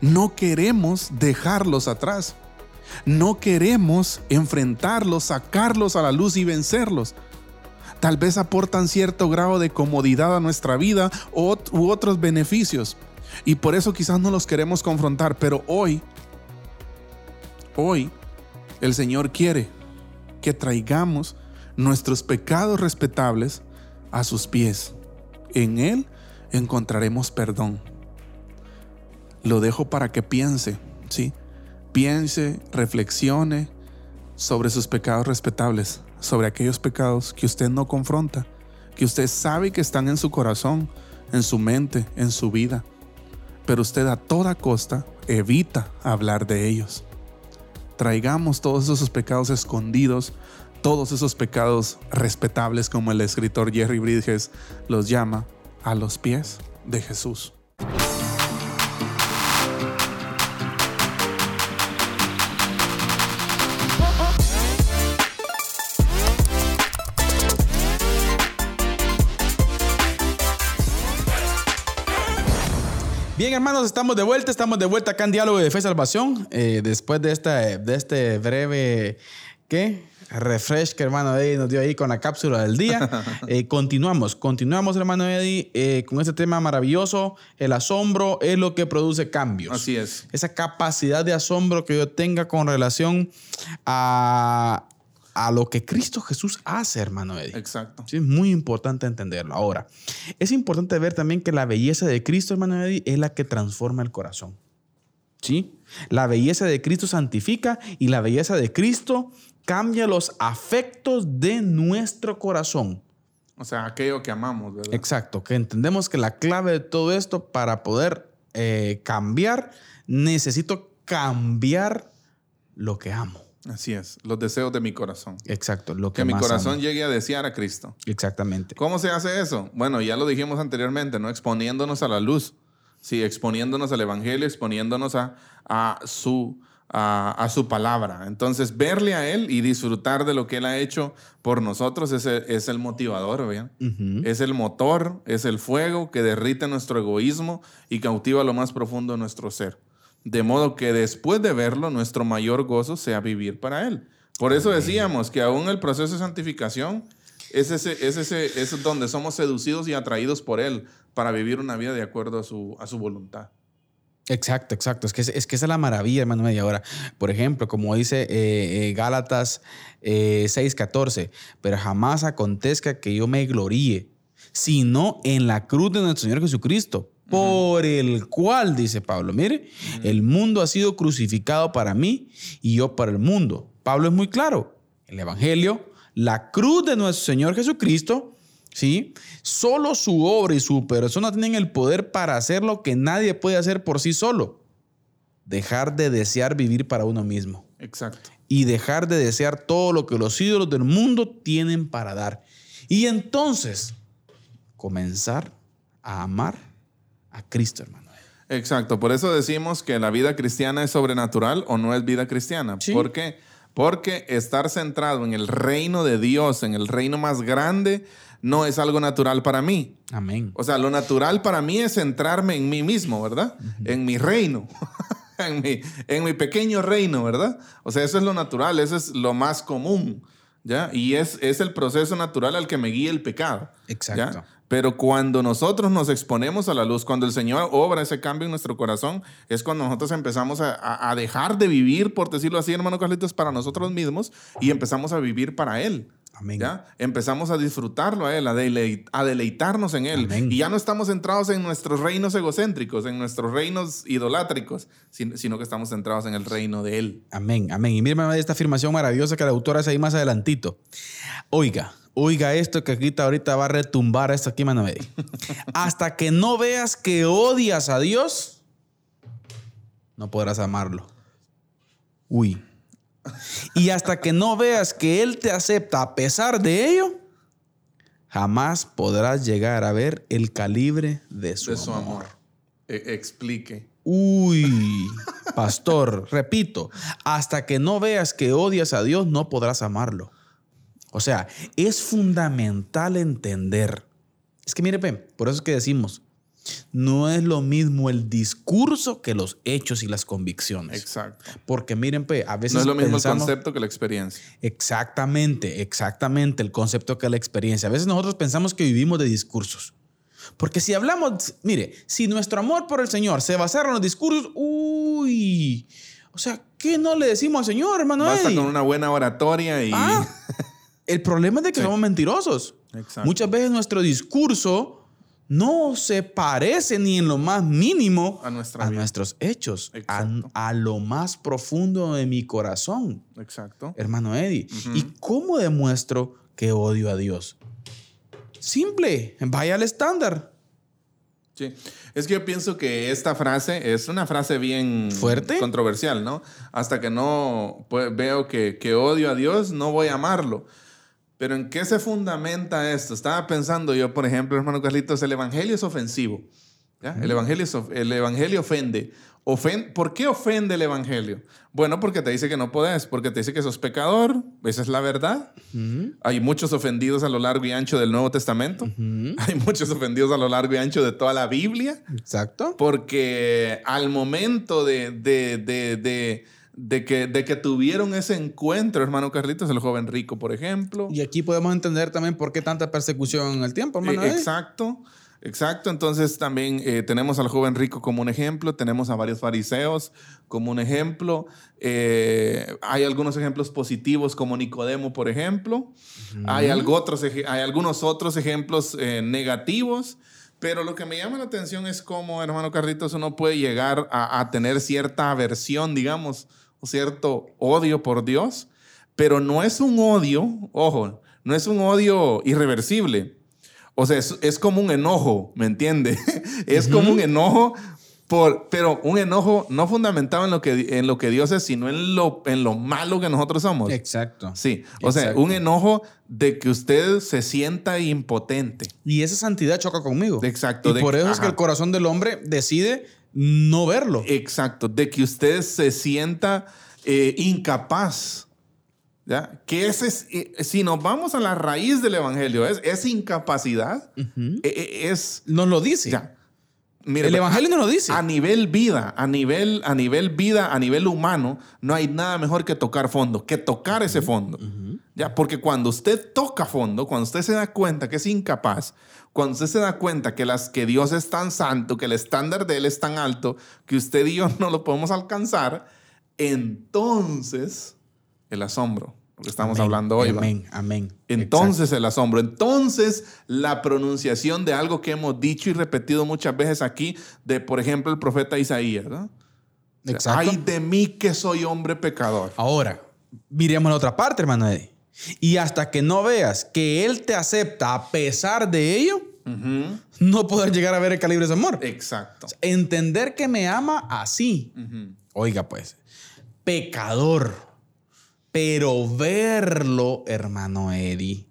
No queremos dejarlos atrás. No queremos enfrentarlos, sacarlos a la luz y vencerlos. tal vez aportan cierto grado de comodidad a nuestra vida u otros beneficios. Y por eso quizás no los queremos confrontar, pero hoy, hoy, el Señor quiere que traigamos nuestros pecados respetables a sus pies. En Él encontraremos perdón. Lo dejo para que piense, ¿sí? Piense, reflexione sobre sus pecados respetables, sobre aquellos pecados que usted no confronta, que usted sabe que están en su corazón, en su mente, en su vida, pero usted a toda costa evita hablar de ellos. Traigamos todos esos pecados escondidos, todos esos pecados respetables como el escritor Jerry Bridges los llama, a los pies de Jesús. Bien, hermanos, estamos de vuelta. Estamos de vuelta acá en Diálogo de Fe y Salvación. Eh, después de, esta, de este breve, ¿qué? Refresh que hermano Eddie nos dio ahí con la cápsula del día. Eh, continuamos, continuamos, hermano Eddie, eh, con este tema maravilloso. El asombro es lo que produce cambios. Así es. Esa capacidad de asombro que yo tenga con relación a, a lo que Cristo Jesús hace, hermano Eddie. Exacto. Sí, es muy importante entenderlo. Ahora, es importante ver también que la belleza de Cristo, hermano Eddie, es la que transforma el corazón. ¿Sí? La belleza de Cristo santifica y la belleza de Cristo cambia los afectos de nuestro corazón. O sea, aquello que amamos, ¿verdad? Exacto, que entendemos que la clave de todo esto para poder eh, cambiar, necesito cambiar lo que amo. Así es, los deseos de mi corazón. Exacto, lo que, Que mi más corazón amo. llegue a desear a Cristo. Exactamente. ¿Cómo se hace eso? Bueno, ya lo dijimos anteriormente, ¿no? Exponiéndonos a la luz. Sí, exponiéndonos al Evangelio, exponiéndonos a, a su, a, a su palabra. Entonces, verle a Él y disfrutar de lo que Él ha hecho por nosotros es el, es el motivador. Ujú. Es el motor, es el fuego que derrite nuestro egoísmo y cautiva lo más profundo de nuestro ser. De modo que después de verlo, nuestro mayor gozo sea vivir para Él. Por eso decíamos que aún el proceso de santificación es, ese, es, ese, es donde somos seducidos y atraídos por Él para vivir una vida de acuerdo a su, a su voluntad. Exacto, exacto. Es que, es que esa es la maravilla, hermano. media ahora. Por ejemplo, como dice eh, eh, Gálatas eh, 6:14, pero jamás acontezca que yo me gloríe, sino en la cruz de nuestro Señor Jesucristo, por el cual, dice Pablo, mire, el mundo ha sido crucificado para mí y yo para el mundo. Pablo es muy claro. El Evangelio, la cruz de nuestro Señor Jesucristo, ¿sí? Solo su obra y su persona tienen el poder para hacer lo que nadie puede hacer por sí solo. Dejar de desear vivir para uno mismo Exacto. y dejar de desear todo lo que los ídolos del mundo tienen para dar. Y entonces comenzar a amar a Cristo, hermano. Exacto, por eso decimos que la vida cristiana es sobrenatural o no es vida cristiana. Sí. ¿Por qué? Porque estar centrado en el reino de Dios, en el reino más grande, no es algo natural para mí. Amén. O sea, lo natural para mí es centrarme en mí mismo, ¿verdad? En mi reino, en, mi, en mi pequeño reino, ¿verdad? O sea, eso es lo natural, eso es lo más común, ¿ya? Y es, es el proceso natural al que me guía el pecado. ¿ya? Pero cuando nosotros nos exponemos a la luz, cuando el Señor obra ese cambio en nuestro corazón, es cuando nosotros empezamos a, dejar de vivir, por decirlo así, hermano Carlitos, para nosotros mismos y empezamos a vivir para Él. Amén. ¿ya? Empezamos a disfrutarlo a Él, a, deleit- a deleitarnos en Él. Amén. Y ya no estamos centrados en nuestros reinos egocéntricos, en nuestros reinos idolátricos, sin- sino que estamos centrados en el reino de Él. Amén, amén. Y mírame esta afirmación maravillosa que la autora hace ahí más adelantito. Oiga, oiga esto que aquí ahorita va a retumbar esto aquí, mano. Hasta que no veas que odias a Dios, no podrás amarlo. Uy. Y hasta que no veas que Él te acepta a pesar de ello, jamás podrás llegar a ver el calibre de su, de su amor. amor. E- explique. Uy, pastor, repito, hasta que no veas que odias a Dios, no podrás amarlo. O sea, es fundamental entender. Es que mire, pe, por eso es que decimos, No es lo mismo el discurso que los hechos y las convicciones. Exacto. Porque miren, pe, a veces No es lo mismo pensamos- el concepto que la experiencia. Exactamente, exactamente el concepto que la experiencia. A veces nosotros pensamos que vivimos de discursos. Porque si hablamos, mire, si nuestro amor por el Señor se basara en los discursos, uy, o sea, ¿qué no le decimos al Señor, hermano? Basta Eddie? con una buena oratoria y... Ah, el problema es de que Sí. somos mentirosos. Exacto. Muchas veces nuestro discurso no se parece ni en lo más mínimo A nuestra vida. nuestros hechos, a, a lo más profundo de mi corazón, Exacto. hermano Eddie. ¿Y cómo demuestro que odio a Dios? Simple, vaya al estándar. Sí. Es que yo pienso que esta frase es una frase bien ¿Fuerte? controversial, ¿no? Hasta que no pues, veo que, que odio a Dios, no voy a amarlo. Pero ¿en qué se fundamenta esto? Estaba pensando yo, por ejemplo, hermano Carlitos, el Evangelio es ofensivo. ¿ya? El, evangelio es of- el Evangelio ofende. Ofen- ¿Por qué ofende el Evangelio? Bueno, porque te dice que no podés, porque te dice que sos pecador, esa es la verdad. Hay muchos ofendidos a lo largo y ancho del Nuevo Testamento. Hay muchos ofendidos a lo largo y ancho de toda la Biblia. Exacto. Porque al momento de, de, de, de, de que, de que tuvieron ese encuentro, hermano Carlitos, el joven rico, por ejemplo. Y aquí podemos entender también por qué tanta persecución en el tiempo, hermano. Eh, exacto, exacto. Entonces también eh, tenemos al joven rico como un ejemplo, tenemos a varios fariseos como un ejemplo. Eh, hay algunos ejemplos positivos como Nicodemo, por ejemplo. hay, algo otros, hay algunos otros ejemplos eh, negativos. Pero lo que me llama la atención es cómo, hermano Carlitos, uno puede llegar a, a tener cierta aversión, digamos, cierto odio por Dios, pero no es un odio, ojo, no es un odio irreversible. O sea, es, es como un enojo, ¿me entiende? es como un enojo, por, pero un enojo no fundamentado en lo que, en lo que Dios es, sino en lo, en lo malo que nosotros somos. Exacto. Sí, o sea, un enojo de que usted se sienta impotente. Y esa santidad choca conmigo. Exacto, Y de- por eso es que el corazón del hombre decide no verlo. Exacto, de que usted se sienta eh, incapaz. ¿Ya? Que ese es, eh, si nos vamos a la raíz del evangelio, es, esa incapacidad eh, eh, es. Nos lo dice. Ya. El evangelio nos lo dice. A nivel vida, a nivel, a nivel vida, a nivel humano, no hay nada mejor que tocar fondo, que tocar ese fondo. ¿Ya? Porque cuando usted toca fondo, cuando usted se da cuenta que es incapaz, cuando usted se da cuenta que, las, que Dios es tan santo, que el estándar de Él es tan alto, que usted y yo no lo podemos alcanzar, entonces el asombro, lo que estamos Amén, hablando hoy. ¿va? Amén, amén. Entonces el asombro, entonces la pronunciación de algo que hemos dicho y repetido muchas veces aquí, de por ejemplo el profeta Isaías, ¿no? Exacto. Ay de mí que soy hombre pecador. Ahora, miremos la otra parte, hermano Eddie. Y hasta que no veas que Él te acepta a pesar de ello, no poder llegar a ver el calibre de su amor. Exacto. Entender que me ama así. Oiga, pues, pecador. Pero verlo, hermano Eddie,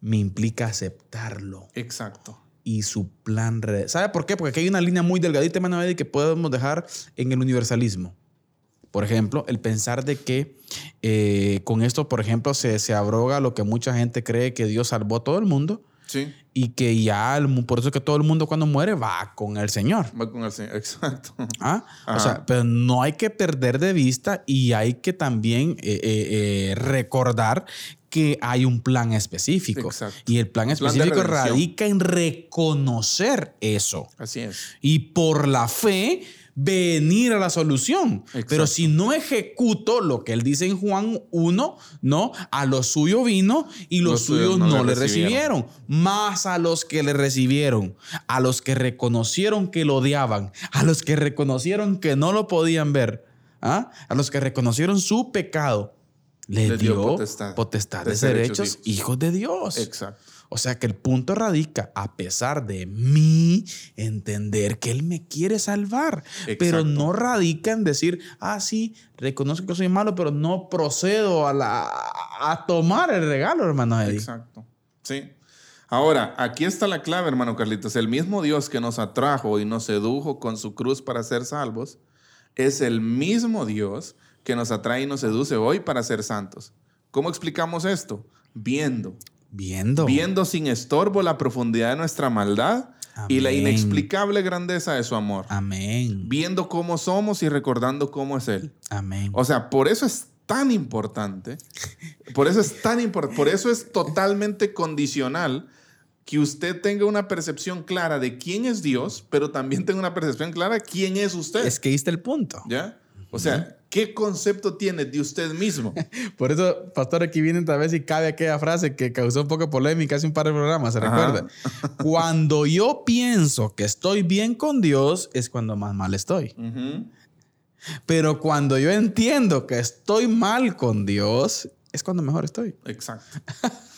me implica aceptarlo. Exacto. y su plan. ¿Sabe por qué? Porque aquí hay una línea muy delgadita, hermano Eddie, que podemos dejar en el universalismo. Por ejemplo, el pensar de que eh, con esto, por ejemplo, se, se abroga lo que mucha gente cree que Dios salvó a todo el mundo Sí. y que ya, el por eso es que todo el mundo cuando muere va con el Señor. Va con el Señor. Exacto. ¿Ah? O sea, pero no hay que perder de vista y hay que también eh, eh, recordar que hay un plan específico. Exacto. Y el plan específico radica en reconocer eso. Así es. Y por la fe venir a la solución. Exacto. Pero si no ejecuto lo que él dice en Juan 1, no, a lo suyo vino y los, Los suyos suyos no no, le recibieron. Más a los que le recibieron, a los que reconocieron que lo odiaban, a los que reconocieron que no lo podían ver, ¿ah? a los que reconocieron su pecado, le dio dio potestad potestad, de de ser ser hechos hechos hijos de Dios. Exacto. O sea que el punto radica, a pesar de mí, entender que Él me quiere salvar. Pero no radica en decir, ah, sí, reconozco que soy malo, pero no procedo a, la, a tomar el regalo, hermano Eddie. Exacto. Sí. Ahora, aquí está la clave, hermano Carlitos. El mismo Dios que nos atrajo y nos sedujo con su cruz para ser salvos, es el mismo Dios que nos atrae y nos seduce hoy para ser santos. ¿Cómo explicamos esto? Viendo. Viendo. Viendo sin estorbo la profundidad de nuestra maldad y la Amén. inexplicable grandeza de su amor. Amén. Viendo cómo somos y recordando cómo es Él. Amén. O sea, por eso es tan importante, por eso es tan importante, por eso es totalmente condicional que usted tenga una percepción clara de quién es Dios, pero también tenga una percepción clara de quién es usted. Es que está el punto. ¿Ya? O sea, ¿qué concepto tiene de usted mismo? Por eso, pastor, aquí viene otra vez y cabe aquella frase que causó un poco de polémica hace un par de programas, ¿se Ajá. recuerda? Cuando yo pienso que estoy bien con Dios, es cuando más mal estoy. Ujú. Pero cuando yo entiendo que estoy mal con Dios, es cuando mejor estoy. Exacto.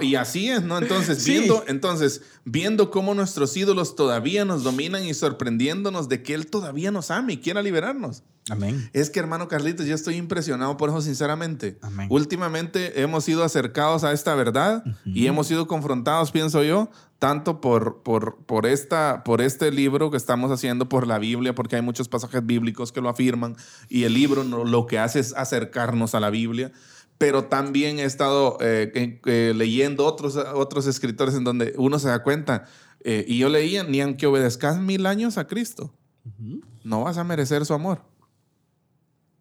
Y, así es, ¿no? Entonces, Sí. viendo, entonces, viendo cómo nuestros ídolos todavía nos dominan y sorprendiéndonos de que Él todavía nos ama y quiera liberarnos. Amén. Es que, hermano Carlitos, yo estoy impresionado por eso, sinceramente. Amén. Últimamente hemos sido acercados a esta verdad y hemos sido confrontados, pienso yo, tanto por, por, por, esta, por este libro que estamos haciendo, por la Biblia, porque hay muchos pasajes bíblicos que lo afirman y el libro no- lo que hace es acercarnos a la Biblia. Pero también he estado eh, leyendo otros, otros escritores en donde uno se da cuenta, eh, y yo leía, ni aunque obedezcas mil años a Cristo, no vas a merecer su amor.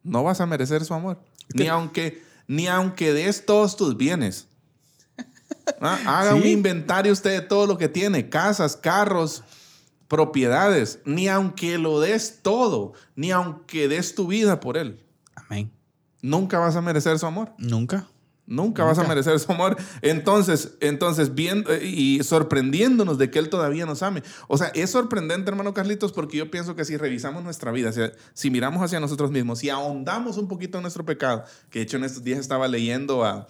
No vas a merecer su amor. Ni aunque, ni aunque des todos tus bienes. Ah, Haga Sí. un inventario usted de todo lo que tiene, casas, carros, propiedades. Ni aunque lo des todo, ni aunque des tu vida por él. Nunca vas a merecer su amor. Nunca. Nunca, vas a merecer su amor. Entonces, entonces viendo eh, y sorprendiéndonos de que Él todavía nos ame. O sea, es sorprendente, hermano Carlitos, porque yo pienso que si revisamos nuestra vida, si, si miramos hacia nosotros mismos, si ahondamos un poquito en nuestro pecado, que de hecho en estos días estaba leyendo a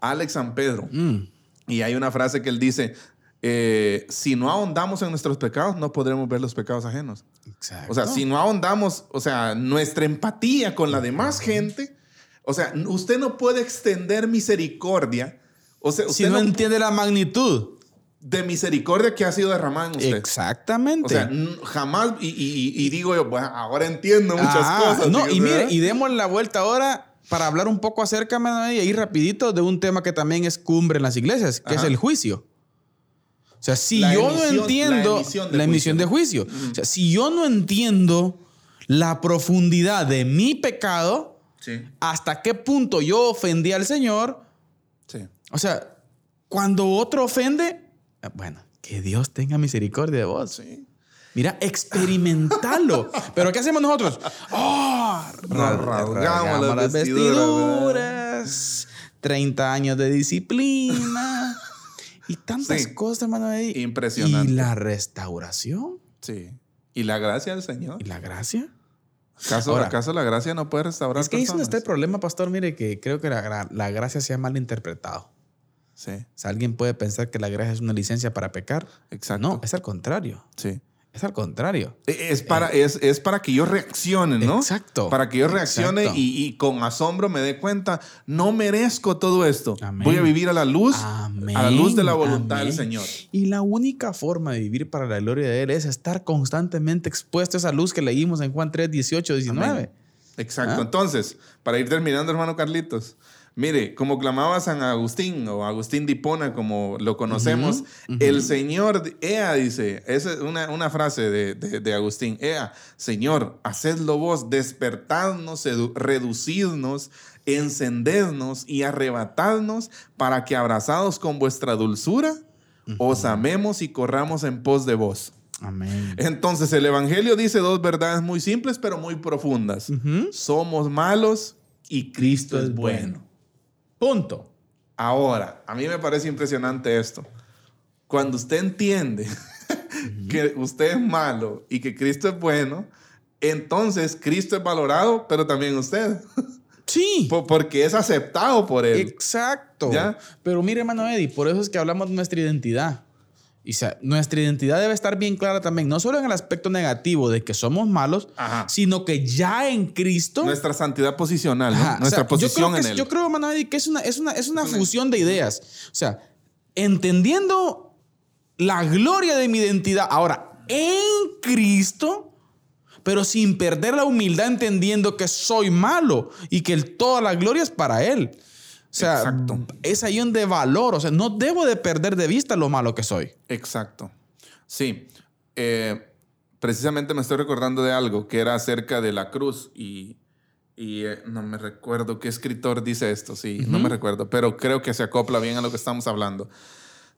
Alex San Pedro, Mm. y hay una frase que él dice, eh, si no ahondamos en nuestros pecados, no podremos ver los pecados ajenos. Exacto. O sea, si no ahondamos, o sea, nuestra empatía con la demás gente, o sea, usted no puede extender misericordia, o sea, si usted no no, entiende la magnitud. de misericordia que ha sido derramada en usted. Exactamente. O sea, jamás, y, y- y- y digo yo, bueno, ahora entiendo muchas cosas. No, y mire, y demos la vuelta ahora para hablar un poco acerca, mano, y ahí rapidito, de un tema que también es cumbre en las iglesias, que Ajá. es el juicio. O sea, si La yo emisión- no entiendo la emisión de la emisión de juicio. juicio, o sea, si yo no entiendo la profundidad de mi pecado, Sí, hasta qué punto yo ofendí al Señor, sí. o sea, cuando otro ofende, eh, bueno, que Dios tenga misericordia de vos. Sí. Mira, experimentalo. Pero ¿qué hacemos nosotros? ¡Oh! Rasgamos las vestiduras. 30 años de disciplina. Y tantas Sí. cosas, hermano. Impresionante. Y la restauración. Sí. ¿Y la gracia del Señor? ¿Y la gracia? ¿Acaso, Ahora, ¿acaso la gracia no puede restaurar Es que ahí es donde está el personas? problema, pastor. Mire que creo que la, la gracia se ha mal interpretado. Sí, O sea, alguien puede pensar que la gracia es una licencia para pecar. exacto. No, es al contrario. Sí. Es al contrario. Es para, es, es para que yo reaccione, ¿no? Exacto. Para que yo reaccione y, y con asombro me dé cuenta, no merezco todo esto. Amén. Voy a vivir a la luz, Amén, a la luz de la voluntad del. Señor. Y la única forma de vivir para la gloria de Él es estar constantemente expuesto a esa luz que leímos en Juan 3, 18, 19. Amén. Exacto. ¿Ah? Entonces, para ir terminando, hermano Carlitos, mire, como clamaba San Agustín o Agustín de Hipona, como lo conocemos, el Señor, Ea dice, esa es una, una frase de, de- de Agustín, Ea, Señor, hacedlo vos, despertadnos, edu- reducidnos, encendednos y arrebatadnos para que abrazados con vuestra dulzura, os amemos y corramos en pos de vos. Amén. Entonces el Evangelio dice dos verdades muy simples pero muy profundas. Somos malos y Cristo es bueno. Punto. Ahora, a mí me parece impresionante esto. Cuando usted entiende que usted es malo y que Cristo es bueno, entonces Cristo es valorado, pero también usted, Sí. Po- porque es aceptado por Él. Exacto. ¿Ya? Pero mire, hermano Eddie, por eso es que hablamos de nuestra identidad. Y sea, nuestra identidad debe estar bien clara también, no solo en el aspecto negativo de que somos malos, Ajá. sino que ya en Cristo Nuestra santidad posicional, ¿no? Ajá, o nuestra sea, posición yo creo que en es- Él. Yo creo, Eddie, que es una, es una, es una fusión de ideas. O sea, entendiendo la gloria de mi identidad ahora en Cristo, pero sin perder la humildad, entendiendo que soy malo y que toda la gloria es para Él. O sea, Exacto. es ahí donde valor. O sea, no debo de perder de vista lo malo que soy. Exacto. Sí. Eh, precisamente me estoy recordando de algo que era acerca de la cruz y, y eh, no me recuerdo qué escritor dice esto, sí, no me recuerdo, pero creo que se acopla bien a lo que estamos hablando.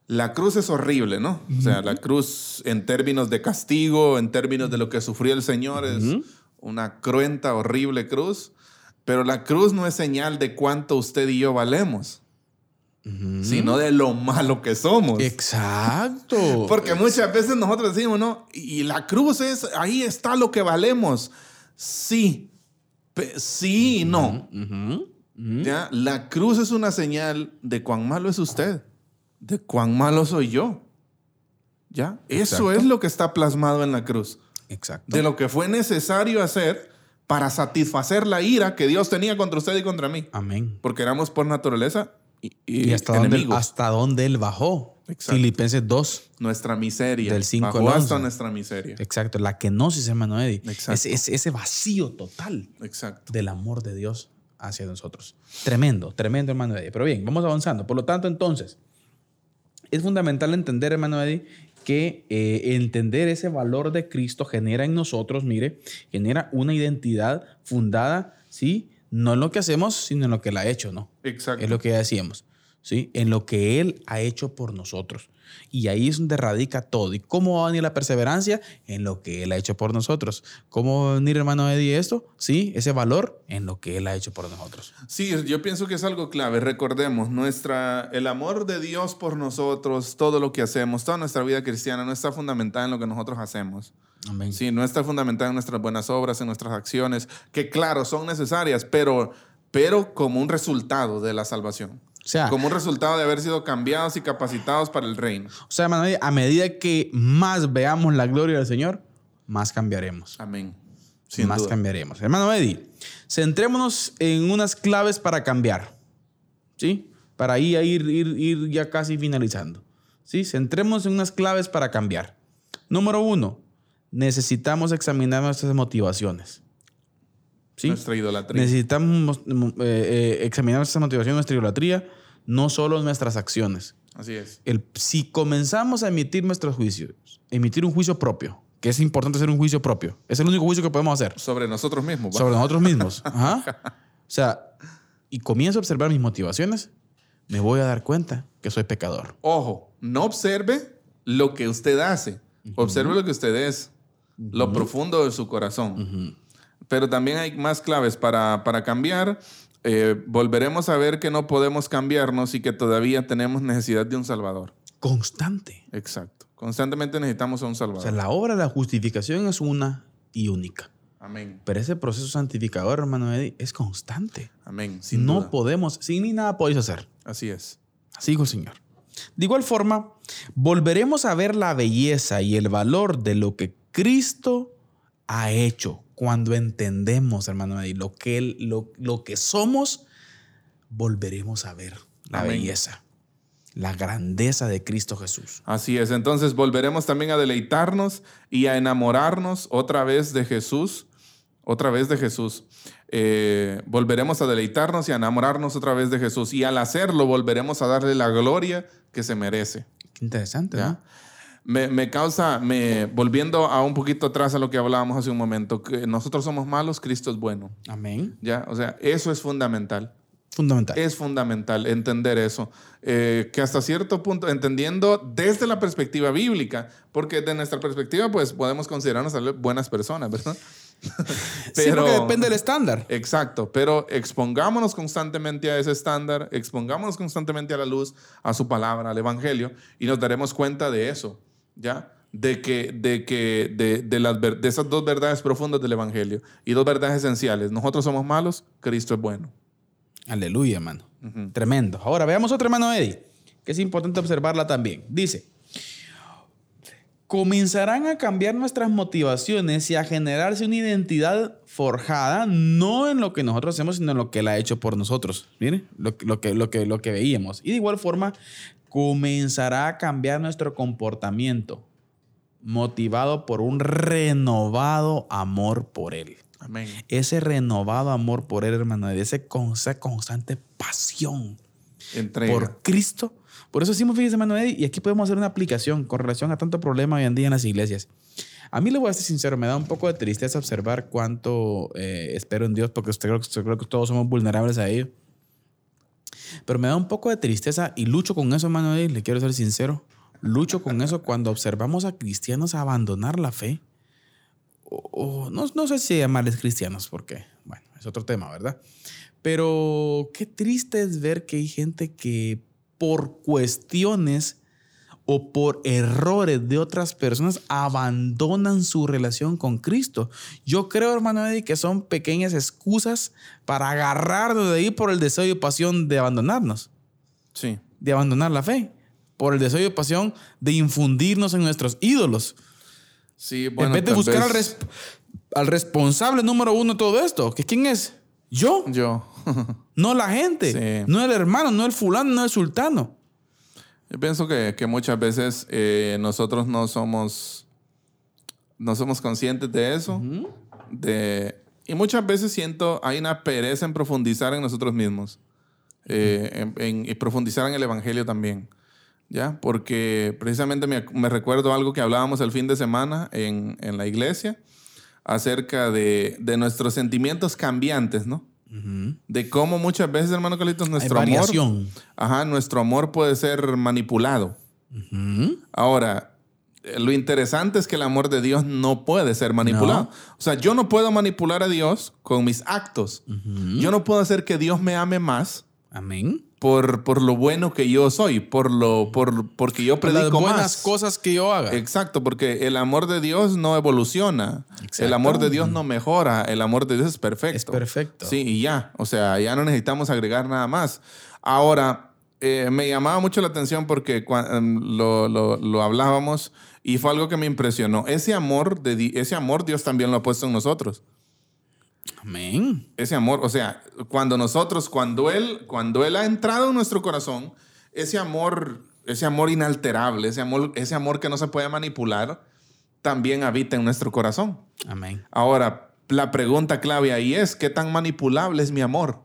La cruz es horrible, ¿no? O sea, la cruz en términos de castigo, en términos de lo que sufrió el Señor, es una cruenta, horrible cruz. Pero la cruz no es señal de cuánto usted y yo valemos, sino de lo malo que somos. Exacto. Porque muchas veces nosotros decimos, ¿no? Y la cruz es, ahí está lo que valemos. Sí, sí y no. ¿Ya? La cruz es una señal de cuán malo es usted, de cuán malo soy yo. ¿Ya? Eso es lo que está plasmado en la cruz. Exacto. De lo que fue necesario hacer para satisfacer la ira que Dios tenía contra usted y contra mí. Amén. Porque éramos por naturaleza y, y, hasta, dónde, hasta dónde Él bajó. Exacto. Filipenses 2. Nuestra miseria. Del 5 bajó hasta nuestra miseria. Exacto. La kenosis, hermano Eddie. Exacto. Ese, ese vacío total Exacto. del amor de Dios hacia nosotros. Tremendo, tremendo, hermano Eddie. Pero bien, vamos avanzando. Por lo tanto, entonces, es fundamental entender, hermano Eddie, que eh, entender ese valor de Cristo genera en nosotros, mire, genera una identidad fundada, ¿sí? No en lo que hacemos, sino en lo que Él ha hecho, ¿no? Exacto. Es lo que ya decíamos, ¿sí? En lo que Él ha hecho por nosotros. Y ahí es donde radica todo. ¿Y cómo va a venir la perseverancia? En lo que Él ha hecho por nosotros. ¿Cómo va a venir, hermano Eddie, esto? Sí, ese valor en lo que Él ha hecho por nosotros. Sí, yo pienso que es algo clave. Recordemos, nuestra, el amor de Dios por nosotros, todo lo que hacemos, toda nuestra vida cristiana no está fundamentada en lo que nosotros hacemos. Amén. Sí, no está fundamentada en nuestras buenas obras, en nuestras acciones, que claro, son necesarias, pero, pero como un resultado de la salvación. O sea, como un resultado de haber sido cambiados y capacitados para el reino. O sea, hermano, a medida que más veamos la gloria del Señor, más cambiaremos. Amén. Sin más duda. cambiaremos. Hermano Eddie, centrémonos en unas claves para cambiar. ¿Sí? Para ahí ir, ir, ir ya casi finalizando. ¿Sí? Centrémonos en unas claves para cambiar. Número uno, necesitamos examinar nuestras motivaciones. ¿Sí? Nuestra idolatría. Necesitamos eh, eh, examinar nuestra motivación, nuestra idolatría, no solo nuestras acciones. Así es. El, si comenzamos a emitir nuestros juicios, emitir un juicio propio, que es importante hacer un juicio propio, es el único juicio que podemos hacer. Sobre nosotros mismos. ¿va? Sobre nosotros mismos. Ajá. O sea, y comienzo a observar mis motivaciones, me voy a dar cuenta que soy pecador. Ojo, no observe lo que usted hace, uh -huh. observe lo que usted es, uh -huh. lo profundo de su corazón. Uh -huh. Pero también hay más claves para, para cambiar. Eh, volveremos a ver que no podemos cambiarnos y que todavía tenemos necesidad de un Salvador. Constante. Exacto. Constantemente necesitamos a un Salvador. O sea, la obra de la justificación es una y única. Amén. Pero ese proceso santificador, hermano Eddie, es constante. Amén. Sin no duda. podemos, sin ni nada podéis hacer. Así es. Así dijo el Señor. De igual forma, volveremos a ver la belleza y el valor de lo que Cristo ha hecho cuando entendemos, hermano lo que, lo, lo que somos, volveremos a ver la Amén. belleza, la grandeza de Cristo Jesús. Así es, entonces volveremos también a deleitarnos y a enamorarnos otra vez de Jesús, otra vez de Jesús. Eh, volveremos a deleitarnos y a enamorarnos otra vez de Jesús. Y al hacerlo, volveremos a darle la gloria que se merece. Qué interesante, ¿Ya? ¿no? Me, me, causa, me, volviendo a un poquito atrás a lo que hablábamos hace un momento, que nosotros somos malos, Cristo es bueno. Amén. ¿Ya? O sea, eso es fundamental. Fundamental. Es fundamental entender eso. Eh, que hasta cierto punto, entendiendo desde la perspectiva bíblica, porque de nuestra perspectiva, pues podemos considerarnos buenas personas, ¿verdad? pero sí, depende del estándar. Exacto, pero expongámonos constantemente a ese estándar, expongámonos constantemente a la luz, a su palabra, al evangelio, y nos daremos cuenta de eso. ¿Ya? De, que, de, que, de, de, las, de esas dos verdades profundas del Evangelio y dos verdades esenciales. Nosotros somos malos, Cristo es bueno. Aleluya, hermano. Uh -huh. Tremendo. Ahora veamos otro hermano Eddie, que es importante observarla también. Dice, comenzarán a cambiar nuestras motivaciones y a generarse una identidad forjada, no en lo que nosotros hacemos, sino en lo que Él ha hecho por nosotros. Mire, lo, lo, que, lo, que, lo que veíamos. Y de igual forma, comenzará a cambiar nuestro comportamiento, motivado por un renovado amor por Él. Amén. Ese renovado amor por Él, hermano, ese, esa constante pasión Entrega. por Cristo. Por eso decimos, fíjese, hermano y aquí podemos hacer una aplicación con relación a tanto problema hoy en día en las iglesias. A mí le voy a ser sincero, me da un poco de tristeza observar cuánto eh, espero en Dios, porque usted creo que todos somos vulnerables a ello. Pero me da un poco de tristeza y lucho con eso, Eddie, le quiero ser sincero. Lucho con eso cuando observamos a cristianos abandonar la fe. O, no sé si llamarles cristianos, porque, bueno, es otro tema, ¿verdad? Pero qué triste es ver que hay gente que por cuestiones o por errores de otras personas abandonan su relación con Cristo. Yo creo, hermano Eddie, que son pequeñas excusas para agarrarnos de ahí por el deseo y pasión de abandonarnos, Sí. de abandonar la fe, por el deseo y pasión de infundirnos en nuestros ídolos. Sí, bueno. en vez de buscar al responsable número uno de todo esto, que quién es? Yo, Yo. no la gente, Sí. no el hermano, no el fulano, no el sultano. Yo pienso que, que muchas veces eh, nosotros no somos, no somos conscientes de eso. de, y muchas veces siento, hay una pereza en profundizar en nosotros mismos. eh, en, en- y profundizar en el Evangelio también. ¿Ya? Porque precisamente me, me recuerdo algo que hablábamos el fin de semana en, en la iglesia acerca de, de nuestros sentimientos cambiantes, ¿no? De cómo muchas veces, hermano Carlitos, nuestro Hay amor... Ajá, nuestro amor puede ser manipulado. Ahora, eh, lo interesante es que el amor de Dios no puede ser manipulado. O sea, yo no puedo manipular a Dios con mis actos. Yo no puedo hacer que Dios me ame más Amén. Por, por lo bueno que yo soy, por lo, por, porque yo Por las predico buenas más. cosas que yo haga. Exacto, porque el amor de Dios no evoluciona. Exacto. El amor de Dios no mejora. El amor de Dios es perfecto. Es perfecto. Sí, y ya. O sea, ya no necesitamos agregar nada más. Ahora, eh, me llamaba mucho la atención porque em, lo, lo- lo hablábamos y fue algo que me impresionó. Ese amor, de, ese amor Dios también lo ha puesto en nosotros. Amén. Ese amor, o sea, cuando nosotros, cuando Él, cuando Él ha entrado en nuestro corazón, ese amor, ese amor inalterable, ese amor, ese amor que no se puede manipular, también habita en nuestro corazón. Amén. Ahora, la pregunta clave ahí es, ¿qué tan manipulable es mi amor?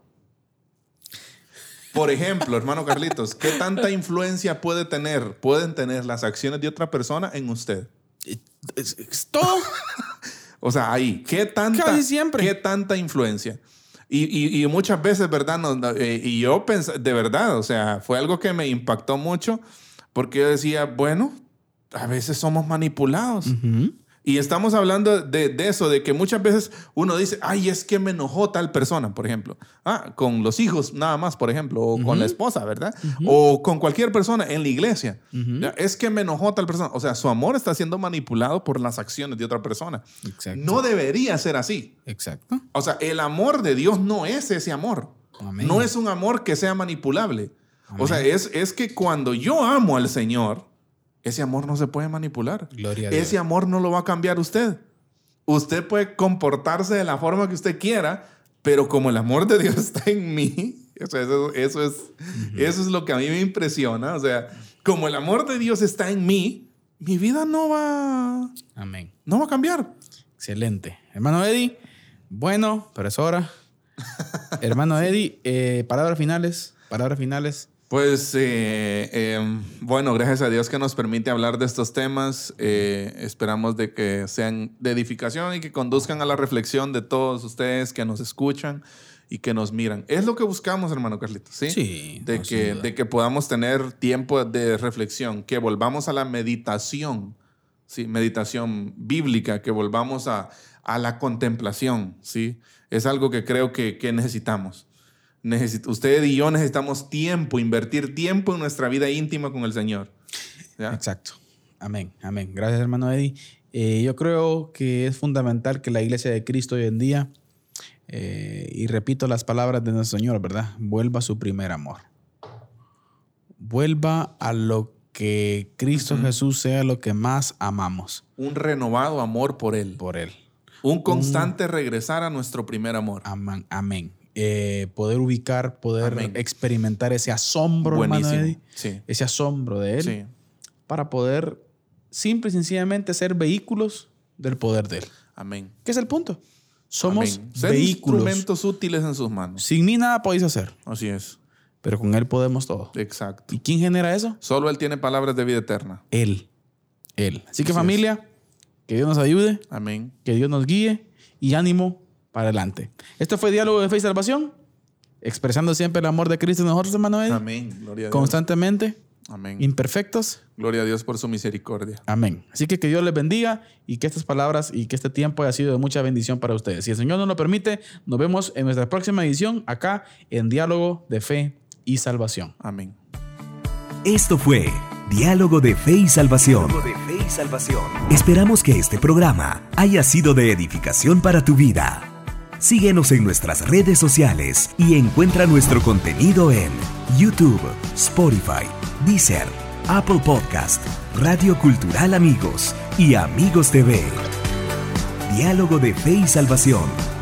Por ejemplo, hermano Carlitos, ¿qué tanta influencia puede tener, pueden tener las acciones de otra persona en usted? Todo. O sea, ahí, ¿qué tanta, Casi siempre. ¿qué tanta influencia? Y, y- y muchas veces, ¿verdad? No, eh, y yo pensé, de verdad, o sea, fue algo que me impactó mucho porque yo decía, bueno, a veces somos manipulados. Ujú. Y estamos hablando de, de eso, de que muchas veces uno dice, ay, es que me enojó tal persona, por ejemplo. Ah, con los hijos nada más, por ejemplo, o con la esposa, ¿verdad? O con cualquier persona en la iglesia. Ya, Es que me enojó tal persona. O sea, su amor está siendo manipulado por las acciones de otra persona. Exacto. No debería ser así. Exacto. O sea, el amor de Dios no es ese amor. Amén. No es un amor que sea manipulable. O sea, es, es que cuando yo amo al Señor, ese amor no se puede manipular. Gloria a Dios. Ese amor no lo va a cambiar usted. Usted puede comportarse de la forma que usted quiera, pero como el amor de Dios está en mí, o sea, eso, eso es, eso es lo que a mí me impresiona. O sea, como el amor de Dios está en mí, mi vida no va, Amén. no va a cambiar. Excelente. Hermano Eddie, bueno, pero es hora. Hermano Eddie, eh, palabras finales. Palabras finales. Pues eh, eh, bueno, gracias a Dios que nos permite hablar de estos temas. Eh, esperamos de que sean de edificación y que conduzcan a la reflexión de todos ustedes que nos escuchan y que nos miran. Es lo que buscamos, hermano Carlitos, ¿sí? Sí, De, que, duda. de que podamos tener tiempo de reflexión, que volvamos a la meditación, ¿sí? Meditación bíblica, que volvamos a, a la contemplación, ¿sí? Es algo que creo que, que necesitamos. Usted y yo necesitamos tiempo, invertir tiempo en nuestra vida íntima con el Señor. ¿ya? Exacto. Amén. Amén. Gracias, hermano Eddie. Eh, yo creo que es fundamental que la iglesia de Cristo hoy en día, eh, y repito las palabras de nuestro Señor, ¿verdad? Vuelva a su primer amor. Vuelva a lo que Cristo Jesús sea lo que más amamos Un renovado amor por Él. por Él. Un constante regresar a nuestro primer amor. Amén. Amén. Eh, poder ubicar, poder Amén. experimentar ese asombro, hermano Buenísimo. Eddie, Sí. ese asombro de Él, Sí. para poder simple y sencillamente ser vehículos del poder de Él. Amén. ¿Qué es el punto? Somos Amén. Vehículos. instrumentos útiles en sus manos. Sin mí nada podéis hacer, Así es. pero con Él podemos todo. Exacto. ¿Y quién genera eso? Solo Él tiene palabras de vida eterna. Él. Él. Así que Así es. familia, que Dios nos ayude, Amén. que Dios nos guíe y ánimo para adelante. Esto fue Diálogo de Fe y Salvación, expresando siempre el amor de Cristo en nosotros, hermano Eddie, Amén. Gloria a Dios. constantemente, Amén. imperfectos. Gloria a Dios por su misericordia. Amén. Así que que Dios les bendiga y que estas palabras y que este tiempo haya sido de mucha bendición para ustedes. Si el Señor nos lo permite, nos vemos en nuestra próxima edición acá en Diálogo de Fe y Salvación. Amén. Esto fue Diálogo de Fe y Salvación. Esperamos que este programa haya sido de edificación para tu vida. Síguenos en nuestras redes sociales y encuentra nuestro contenido en YouTube, Spotify, Deezer, Apple Podcast, Radio Cultural Amigos y Amigos TV. Diálogo de Fe y Salvación